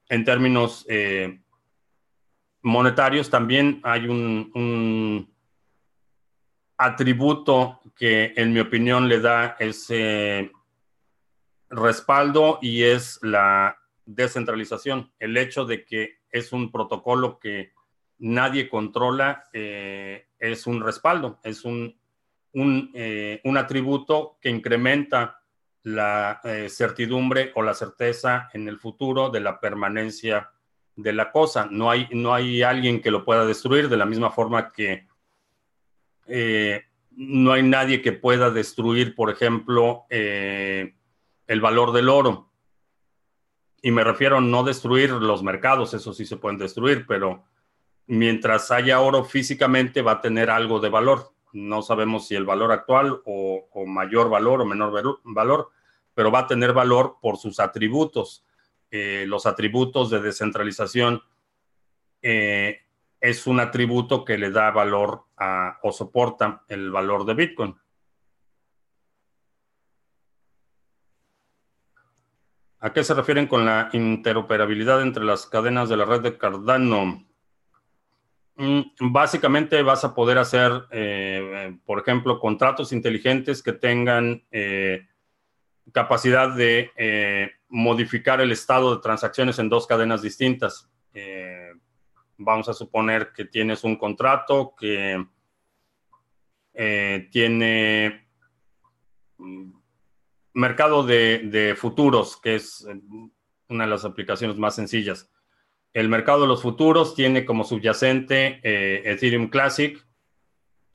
En términos monetarios también hay un, atributo que en mi opinión le da ese respaldo y es la descentralización. El hecho de que es un protocolo que nadie controla eh, es un respaldo, es un, un, eh, atributo que incrementa la eh, certidumbre o la certeza en el futuro de la permanencia de la cosa. No hay, no hay alguien que lo pueda destruir de la misma forma que eh, no hay nadie que pueda destruir, por ejemplo, eh, el valor del oro. Y me refiero a no destruir los mercados, eso sí se pueden destruir, pero mientras haya oro físicamente va a tener algo de valor. No sabemos si el valor actual o, mayor valor o menor valor, pero va a tener valor por sus atributos. Eh, los atributos de descentralización eh, es un atributo que le da valor a, o soporta el valor de Bitcoin. ¿A qué se refieren con la interoperabilidad entre las cadenas de la red de Cardano? Mm, básicamente vas a poder hacer, eh, por ejemplo, contratos inteligentes que tengan eh, capacidad de eh, modificar el estado de transacciones en dos cadenas distintas vamos a suponer que tienes un contrato que tiene mm, mercado de, futuros, que es eh, una de las aplicaciones más sencillas. El mercado de los futuros tiene como subyacente eh, Ethereum Classic.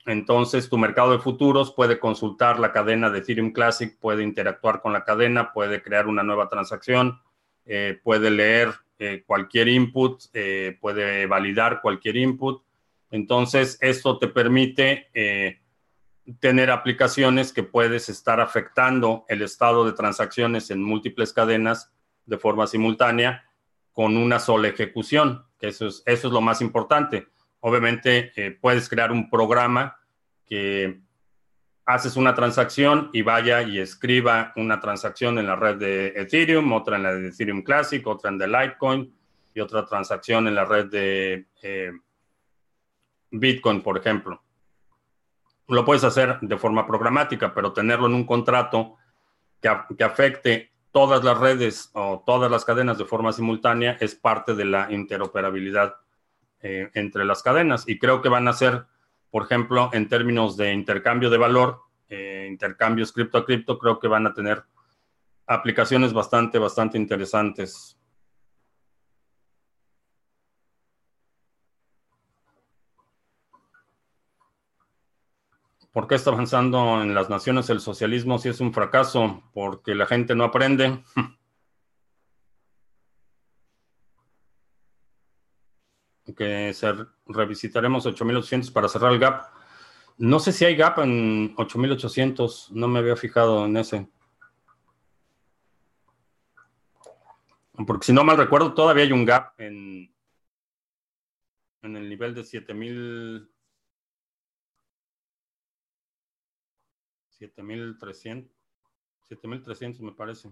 Entonces, tu mercado de futuros puede consultar la cadena de Ethereum Classic, puede interactuar con la cadena, puede crear una nueva transacción, eh, puede leer cualquier input, puede validar cualquier input. Entonces, esto te permite tener aplicaciones que puedes estar afectando el estado de transacciones en múltiples cadenas de forma simultánea con una sola ejecución, eso es, eso es lo más importante. Obviamente eh, puedes crear un programa que haces una transacción y vaya y escriba una transacción en la red de Ethereum, otra en la de Ethereum Classic, otra en de Litecoin y otra transacción en la red de eh, Bitcoin, por ejemplo. Lo puedes hacer de forma programática, pero tenerlo en un contrato que, afecte todas las redes o todas las cadenas de forma simultánea es parte de la interoperabilidad eh, entre las cadenas. Y creo que van a ser, por ejemplo, en términos de intercambio de valor, eh, intercambios cripto a cripto, creo que van a tener aplicaciones bastante, bastante interesantes. ¿Por qué está avanzando en las naciones el socialismo si es un fracaso? Porque la gente no aprende. que revisitaremos 8800 para cerrar el gap. No sé si hay gap en 8800, no me había fijado en ese. Porque si no mal recuerdo, todavía hay un gap en, en el nivel de 7000. 7300. 7300 me parece.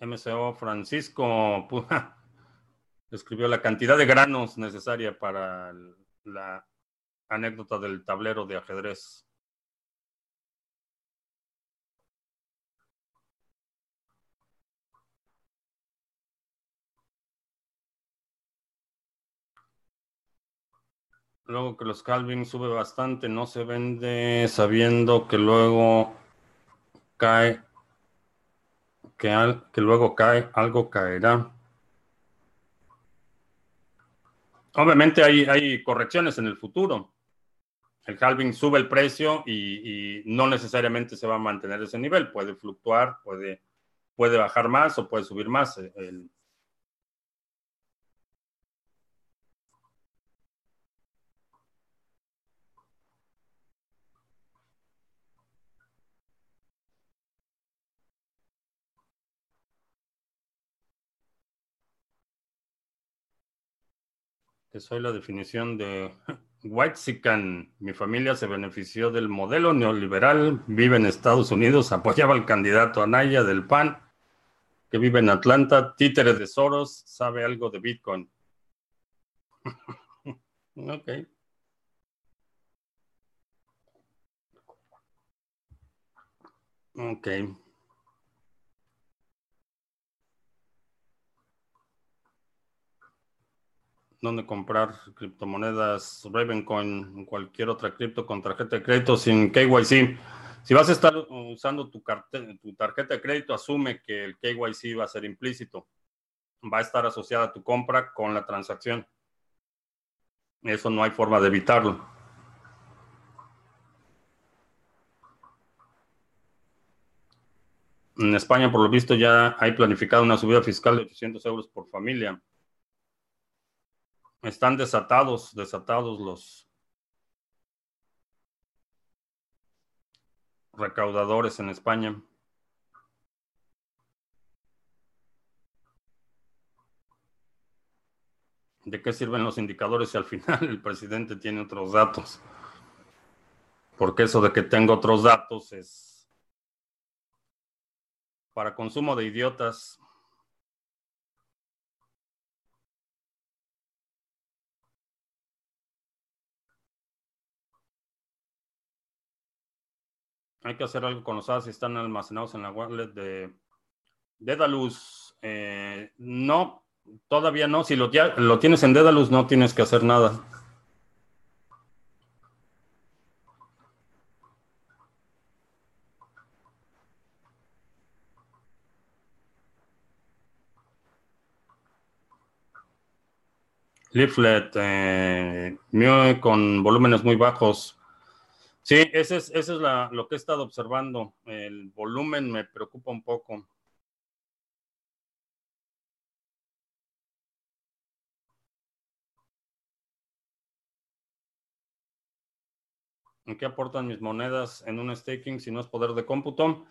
MCO Francisco escribió la cantidad de granos necesaria para la anécdota del tablero de ajedrez. Luego que los Calvin sube bastante, no se vende sabiendo que luego cae, que, que luego cae, algo caerá. Obviamente hay, hay correcciones en el futuro. El halving sube el precio y, no necesariamente se va a mantener ese nivel. Puede fluctuar, puede, puede bajar más o puede subir más. El, que soy la definición de White Sican. Mi familia se benefició del modelo neoliberal, vive en Estados Unidos, apoyaba al candidato Anaya del PAN, que vive en Atlanta, títere de Soros, sabe algo de Bitcoin. ok. Ok. Dónde comprar criptomonedas, Ravencoin, cualquier otra cripto con tarjeta de crédito sin KYC. Si vas a estar usando tu, tarjeta de crédito, asume que el KYC va a ser implícito. Va a estar asociada a tu compra con la transacción. Eso no hay forma de evitarlo. En España, por lo visto, ya hay planificada una subida fiscal de 800 euros por familia. Están desatados, desatados los recaudadores en España. ¿De qué sirven los indicadores si al final el presidente tiene otros datos? Porque eso de que tengo otros datos es Para consumo de idiotas. Hay que hacer algo con los AS si están almacenados en la wallet de Dedalus. Eh, no, todavía no. Si lo, tienes en Dedalus, no tienes que hacer nada. Leaflet, eh, con volúmenes muy bajos. Sí, ese es, es lo que he estado observando. El volumen me preocupa un poco. ¿En qué aportan mis monedas en un staking si no es poder de cómputo?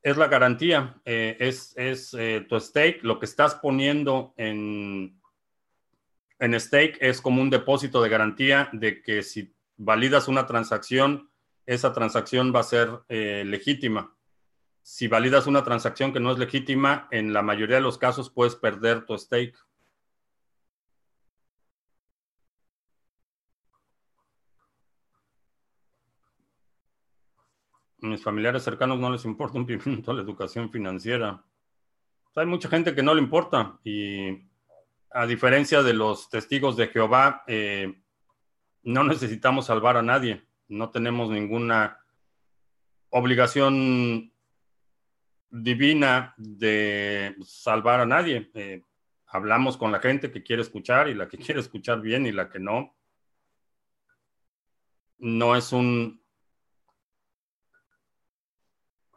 Es la garantía, eh, es, es eh, tu stake, lo que estás poniendo en, en stake es como un depósito de garantía de que si validas una transacción, esa transacción va a ser eh, legítima. Si validas una transacción que no es legítima, en la mayoría de los casos puedes perder tu stake. A mis familiares cercanos no les importa un pimiento la educación financiera. hay mucha gente que no le importa y a diferencia de los testigos de Jehová, eh, no necesitamos salvar a nadie, no tenemos ninguna obligación divina de salvar a nadie. Eh, hablamos con la gente que quiere escuchar y la que quiere escuchar bien y la que no. No es un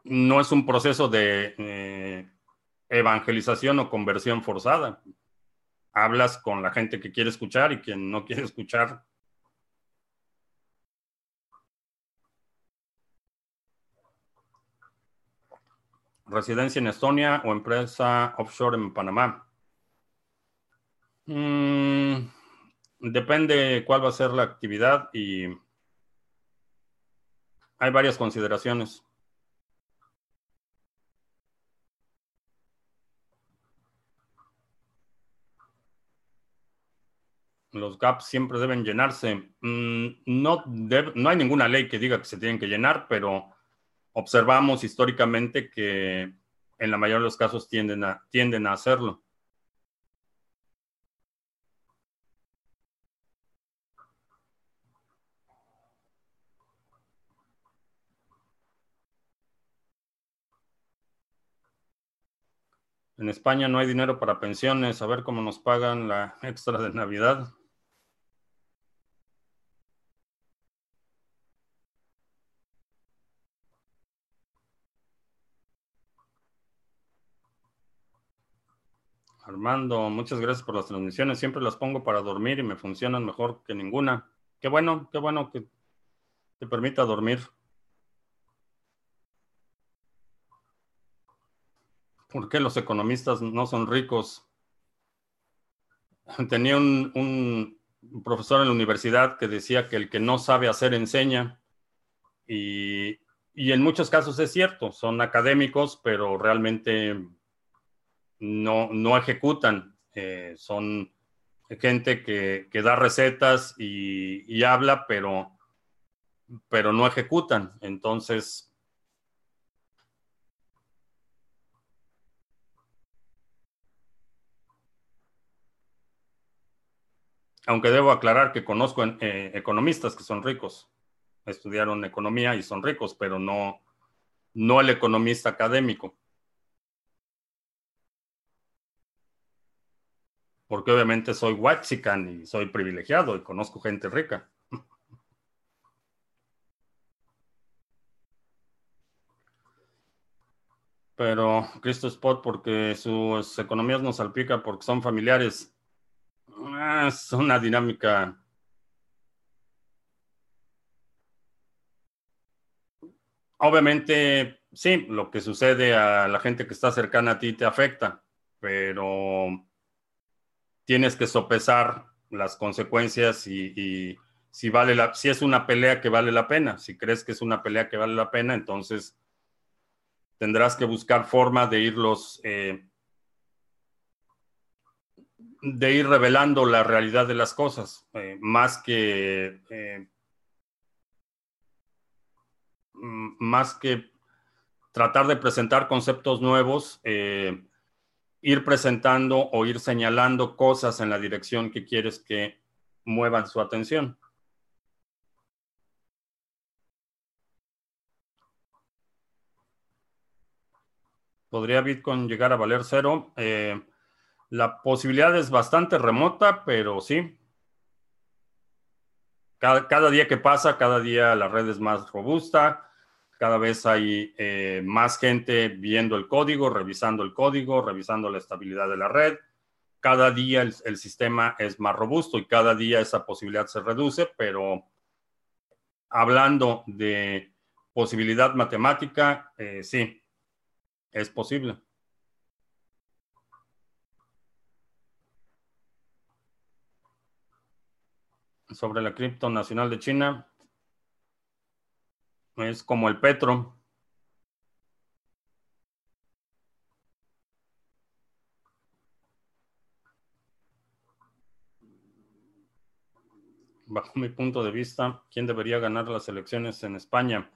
no es un proceso de eh, evangelización o conversión forzada. Hablas con la gente que quiere escuchar y quien no quiere escuchar residencia en Estonia o empresa offshore en Panamá. Mm, depende cuál va a ser la actividad y hay varias consideraciones. Los gaps siempre deben llenarse. Mm, no, no hay ninguna ley que diga que se tienen que llenar, pero observamos históricamente que en la mayoría de los casos tienden a, tienden a hacerlo. En España no hay dinero para pensiones, a ver cómo nos pagan la extra de Navidad. Armando, muchas gracias por las transmisiones. Siempre las pongo para dormir y me funcionan mejor que ninguna. Qué bueno, qué bueno que te permita dormir. ¿Por qué los economistas no son ricos? Tenía un, profesor en la universidad que decía que el que no sabe hacer enseña. Y, y en muchos casos es cierto, son académicos, pero realmente no, no ejecutan, eh, son gente que, da recetas y, habla, pero, pero no ejecutan. Entonces, aunque debo aclarar que conozco eh, economistas que son ricos, estudiaron economía y son ricos, pero no, no el economista académico. Porque obviamente soy Waxican y soy privilegiado y conozco gente rica. Pero Cristo Spot, porque sus economías nos salpican porque son familiares. Ah, es una dinámica. Obviamente, sí, lo que sucede a la gente que está cercana a ti te afecta, pero tienes que sopesar las consecuencias y, si vale la, si es una pelea que vale la pena. Si crees que es una pelea que vale la pena, entonces tendrás que buscar forma de irlos, eh, de ir revelando la realidad de las cosas, eh, más que, eh, más que tratar de presentar conceptos nuevos, ir presentando o ir señalando cosas en la dirección que quieres que muevan su atención. ¿Podría Bitcoin llegar a valer cero? Eh, la posibilidad es bastante remota, pero sí. Cada, día que pasa, cada día la red es más robusta, cada vez hay eh, más gente viendo el código, revisando el código, revisando la estabilidad de la red. Cada día el, sistema es más robusto y cada día esa posibilidad se reduce, pero hablando de posibilidad matemática, eh, sí, es posible. Sobre la cripto nacional de China, es como el petro. Bajo mi punto de vista, ¿quién debería ganar las elecciones en España?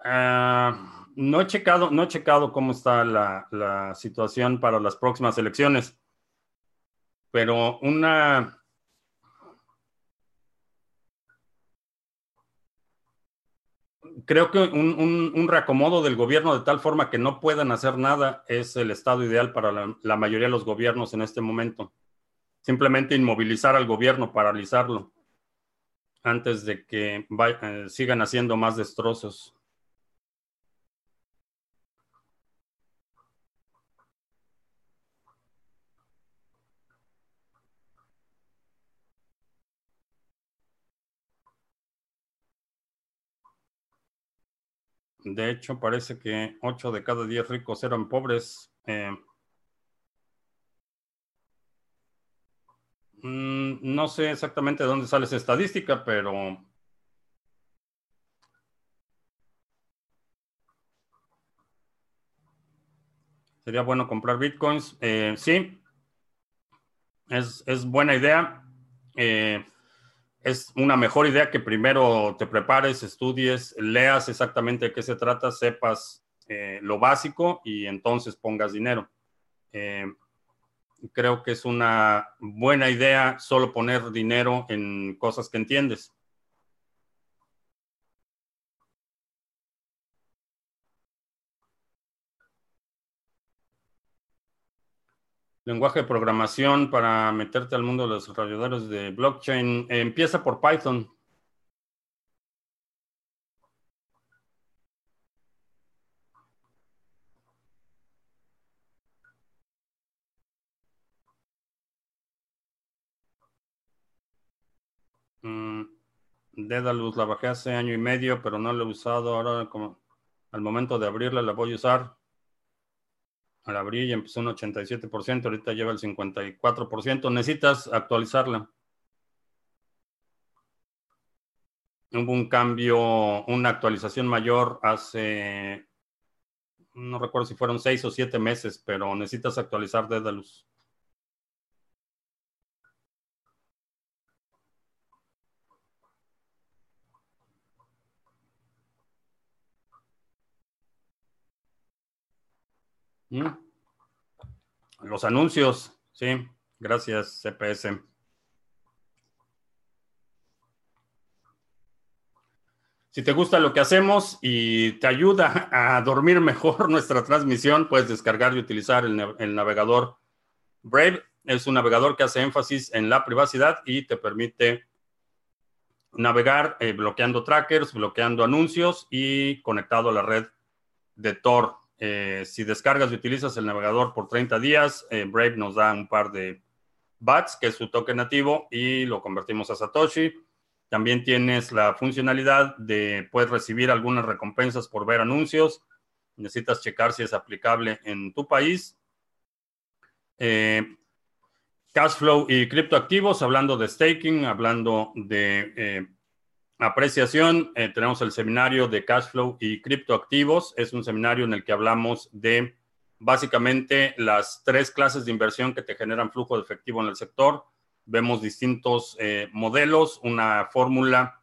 Ah, no he checado, no he checado cómo está la, situación para las próximas elecciones, pero una creo que un, reacomodo del gobierno de tal forma que no puedan hacer nada es el estado ideal para la, mayoría de los gobiernos en este momento. Simplemente inmovilizar al gobierno, paralizarlo, antes de que eh, sigan haciendo más destrozos. De hecho, parece que 8 de cada 10 ricos eran pobres. Eh, mm, no sé exactamente de dónde sale esa estadística, pero sería bueno comprar bitcoins. Eh, sí, es, es, buena idea. Eh, es una mejor idea que primero te prepares, estudies, leas exactamente de qué se trata, sepas eh, lo básico y entonces pongas dinero. Eh, creo que es una buena idea solo poner dinero en cosas que entiendes. Lenguaje de programación para meterte al mundo de los desarrolladores de blockchain. empieza por Python. Mm, Dedalus la bajé hace año y medio, pero no la he usado. Ahora, como al momento de abrirla, la voy a usar al abrir ya empezó un 87%, ahorita lleva el 54%. Necesitas actualizarla. Hubo un cambio, una actualización mayor hace, no recuerdo si fueron seis o siete meses, pero necesitas actualizar Dedalus. Los anuncios, sí, gracias CPS. Si te gusta lo que hacemos y te ayuda a dormir mejor nuestra transmisión, puedes descargar y utilizar el, navegador Brave. Es un navegador que hace énfasis en la privacidad y te permite navegar eh, bloqueando trackers, bloqueando anuncios y conectado a la red de Tor. Eh, si descargas y utilizas el navegador por 30 días, eh, Brave nos da un par de BATS, que es su token nativo, y lo convertimos a Satoshi. También tienes la funcionalidad de, puedes recibir algunas recompensas por ver anuncios. Necesitas checar si es aplicable en tu país. Eh, Cashflow y criptoactivos, hablando de staking, hablando de apreciación, eh, tenemos el seminario de cash flow y criptoactivos. Es un seminario en el que hablamos de básicamente las tres clases de inversión que te generan flujo de efectivo en el sector. Vemos distintos eh, modelos, una fórmula,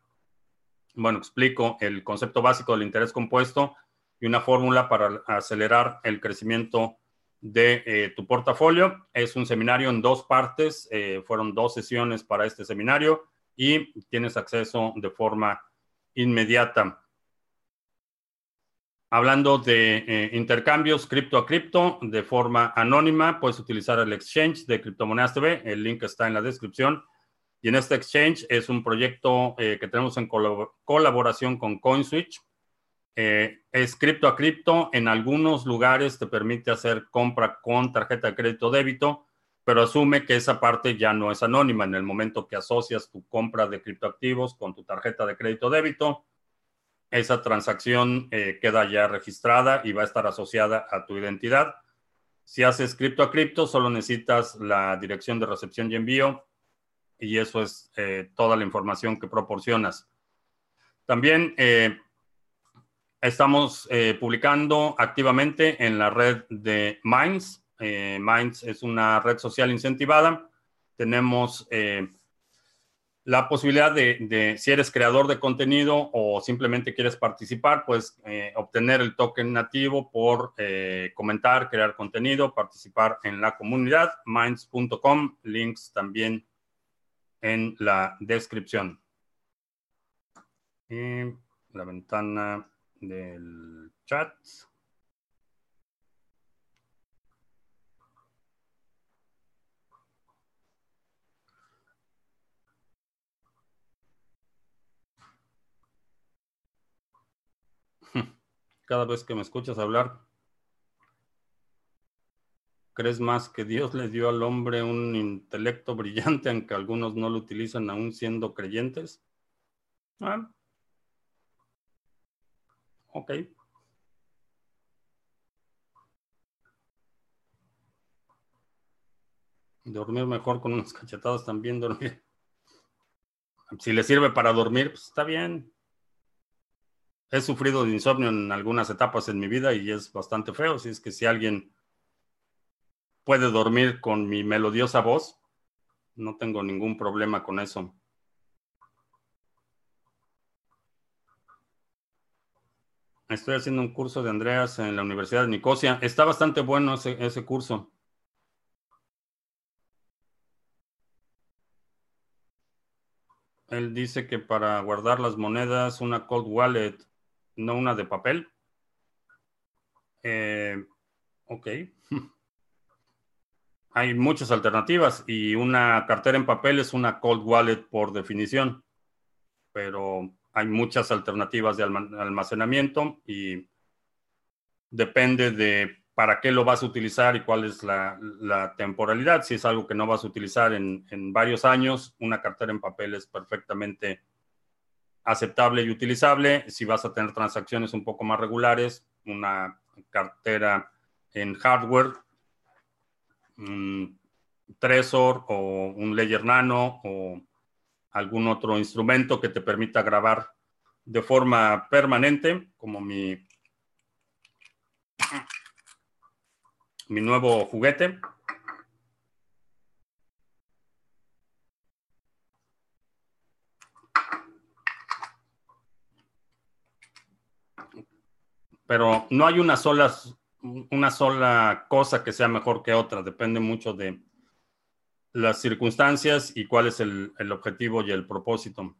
bueno, explico el concepto básico del interés compuesto y una fórmula para acelerar el crecimiento de eh, tu portafolio. Es un seminario en dos partes, fueron dos sesiones para este seminario y tienes acceso de forma inmediata. Hablando de eh, intercambios cripto a cripto de forma anónima, puedes utilizar el exchange de Criptomonedas TV. El link está en la descripción. Y en este exchange es un proyecto eh, que tenemos en colaboración con CoinSwitch. Eh, es cripto a cripto. En algunos lugares te permite hacer compra con tarjeta de crédito débito pero asume que esa parte ya no es anónima. En el momento que asocias tu compra de criptoactivos con tu tarjeta de crédito débito, esa transacción eh, queda ya registrada y va a estar asociada a tu identidad. Si haces cripto a cripto, solo necesitas la dirección de recepción y envío y eso es eh, toda la información que proporcionas. También eh, estamos publicando activamente en la red de Minds eh, Minds es una red social incentivada. Tenemos eh, la posibilidad de, si eres creador de contenido o simplemente quieres participar, pues eh, obtener el token nativo por comentar, crear contenido, participar en la comunidad. Minds.com, links también en la descripción. La ventana del chat. Cada vez que me escuchas hablar, ¿crees más que Dios le dio al hombre un intelecto brillante, aunque algunos no lo utilizan aún siendo creyentes? Ah. Ok. Dormir mejor con unas cachetadas también dormir. Si le sirve para dormir, pues está bien he sufrido de insomnio en algunas etapas en mi vida y es bastante feo. Si es que si alguien puede dormir con mi melodiosa voz, no tengo ningún problema con eso. Estoy haciendo un curso de Andreas en la Universidad de Nicosia. Está bastante bueno ese, ese curso. Él dice que para guardar las monedas, una cold wallet no una de papel. Eh, ok. Hay muchas alternativas y una cartera en papel es una cold wallet por definición, pero hay muchas alternativas de almacenamiento y depende de para qué lo vas a utilizar y cuál es la, temporalidad. Si es algo que no vas a utilizar en, en varios años, una cartera en papel es perfectamente aceptable y utilizable. Si vas a tener transacciones un poco más regulares, una cartera en hardware, un Trezor o un Ledger Nano o algún otro instrumento que te permita grabar de forma permanente, como mi, mi nuevo juguete. Pero no hay una sola, una sola cosa que sea mejor que otra, depende mucho de las circunstancias y cuál es el, el objetivo y el propósito.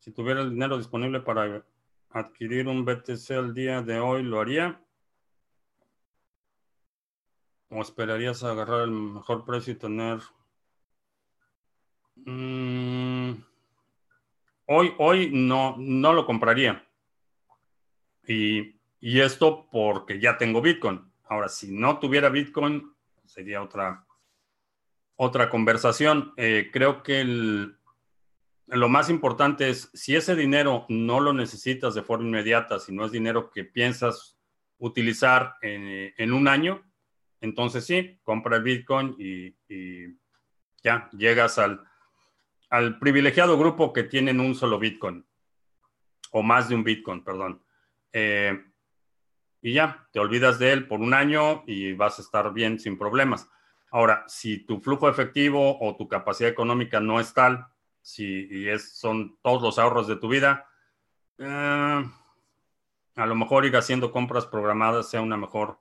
Si tuviera el dinero disponible para adquirir un BTC al día de hoy, ¿lo haría? ¿O esperarías agarrar el mejor precio y tener... Mm, hoy, hoy no, no lo compraría. Y, esto porque ya tengo Bitcoin. Ahora, si no tuviera Bitcoin, sería otra, otra conversación. Eh, creo que lo más importante es, si ese dinero no lo necesitas de forma inmediata, si no es dinero que piensas utilizar en, un año, entonces sí, compra el Bitcoin y, ya llegas al, privilegiado grupo que tienen un solo Bitcoin, o más de un Bitcoin, perdón. Eh, y ya, te olvidas de él por un año y vas a estar bien sin problemas. Ahora, si tu flujo efectivo o tu capacidad económica no es tal, si es, son todos los ahorros de tu vida, eh, a lo mejor ir haciendo compras programadas sea una mejor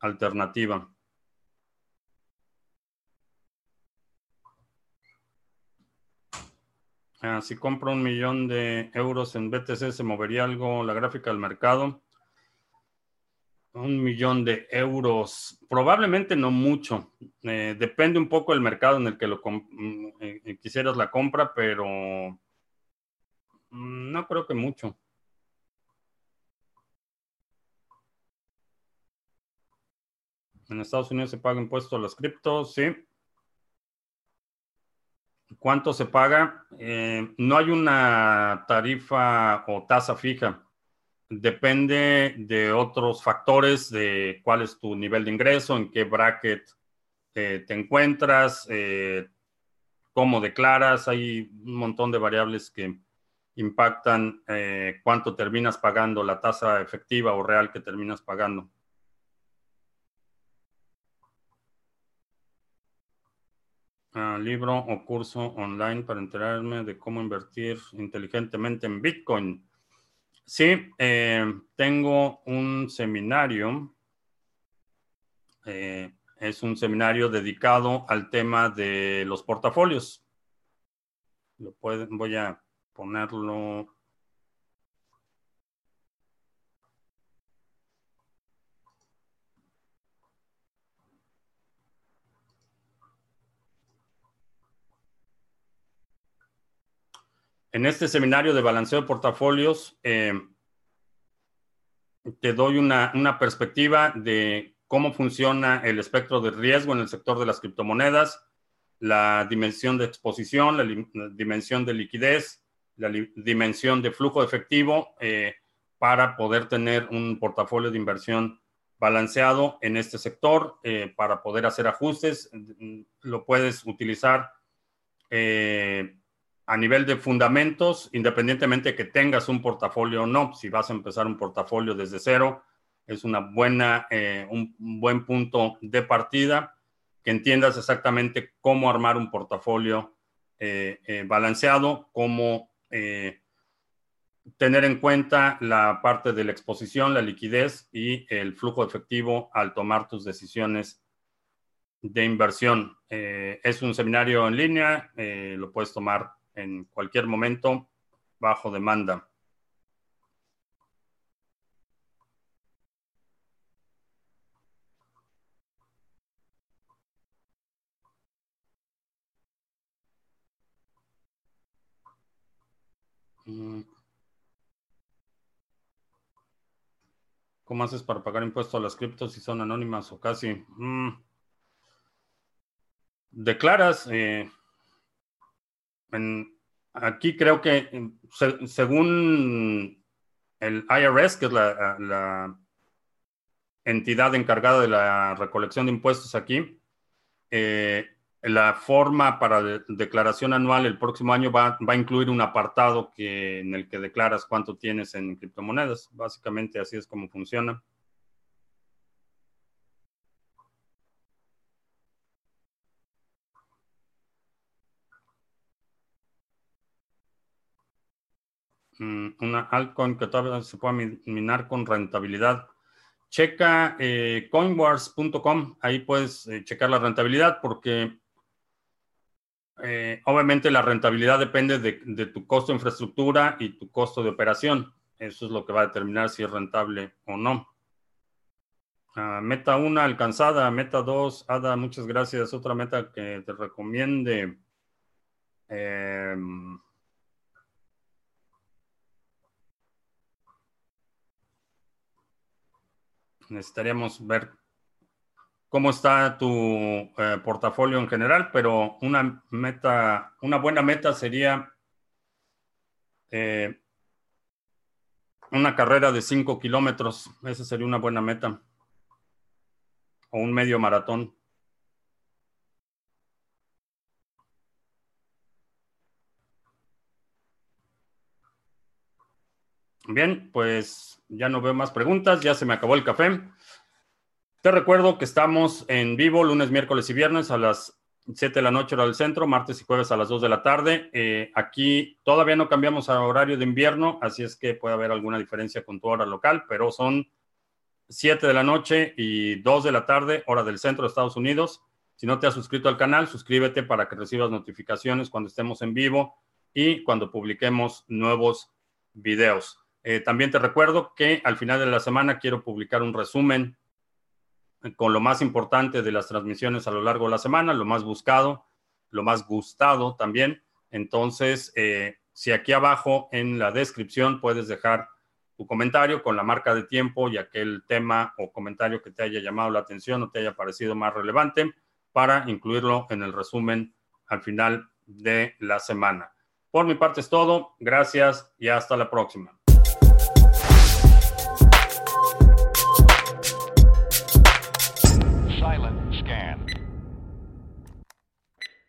alternativa. Ah, si compro un millón de euros en BTC, ¿se movería algo la gráfica del mercado? Un millón de euros, probablemente no mucho. Eh, depende un poco del mercado en el que lo mm, eh, eh, quisieras la compra, pero mm, no creo que mucho. En Estados Unidos se paga impuesto a las criptos, sí. ¿Cuánto se paga? no hay una tarifa o tasa fija depende de otros factores, de cuál es tu nivel de ingreso, en qué bracket eh, te encuentras, eh, cómo declaras, hay un montón de variables que impactan eh, cuánto terminas pagando, la tasa efectiva o real que terminas pagando. Libro o curso online para enterarme de cómo invertir inteligentemente en Bitcoin. Sí, eh, tengo un seminario. Eh, es un seminario dedicado al tema de los portafolios. Lo voy a ponerlo. En este seminario de balanceo de portafolios, eh, te doy una, perspectiva de cómo funciona el espectro de riesgo en el sector de las criptomonedas, la dimensión de exposición, la, dimensión de liquidez, la dimensión de flujo efectivo eh, para poder tener un portafolio de inversión balanceado en este sector, eh, para poder hacer ajustes. Lo puedes utilizar a nivel de fundamentos, independientemente de que tengas un portafolio o no, si vas a empezar un portafolio desde cero, es una buena, eh, un, buen punto de partida, que entiendas exactamente cómo armar un portafolio eh, eh, balanceado, cómo tener en cuenta la parte de la exposición, la liquidez y el flujo efectivo al tomar tus decisiones de inversión. es un seminario en línea, lo puedes tomar en cualquier momento bajo demanda. Mm. ¿Cómo haces para pagar impuestos a las criptos si son anónimas o casi? Mm. Declaras, eh, aquí creo que según el IRS, que es la, entidad encargada de la recolección de impuestos aquí, eh, la forma para declaración anual el próximo año va, va, a incluir un apartado que, en el que declaras cuánto tienes en criptomonedas. Básicamente así es como funciona. Una altcoin que todavía se pueda minar con rentabilidad. Checa eh, coinwars.com, ahí puedes eh, checar la rentabilidad porque eh, obviamente la rentabilidad depende de, tu costo de infraestructura y tu costo de operación. Eso es lo que va a determinar si es rentable o no. Ah, meta 1 alcanzada, meta 2, Ada, muchas gracias. Otra meta que te recomiende. Em, necesitaríamos ver cómo está tu eh, portafolio en general, pero una meta, una buena meta sería Eh, una carrera de 5 kilómetros, esa sería una buena meta. O un medio maratón. Bien, pues ya no veo más preguntas, ya se me acabó el café. Te recuerdo que estamos en vivo lunes, miércoles y viernes a las 7 de la noche hora del centro, martes y jueves a las 2 de la tarde. Eh, aquí todavía no cambiamos a horario de invierno, así es que puede haber alguna diferencia con tu hora local, pero son 7 de la noche y 2 de la tarde, hora del centro de Estados Unidos. Si no te has suscrito al canal, suscríbete para que recibas notificaciones cuando estemos en vivo y cuando publiquemos nuevos videos. Eh, también te recuerdo que al final de la semana quiero publicar un resumen con lo más importante de las transmisiones a lo largo de la semana, lo más buscado, lo más gustado también. Entonces, eh, si aquí abajo en la descripción puedes dejar tu comentario con la marca de tiempo y aquel tema o comentario que te haya llamado la atención o te haya parecido más relevante para incluirlo en el resumen al final de la semana. Por mi parte es todo. Gracias y hasta la próxima.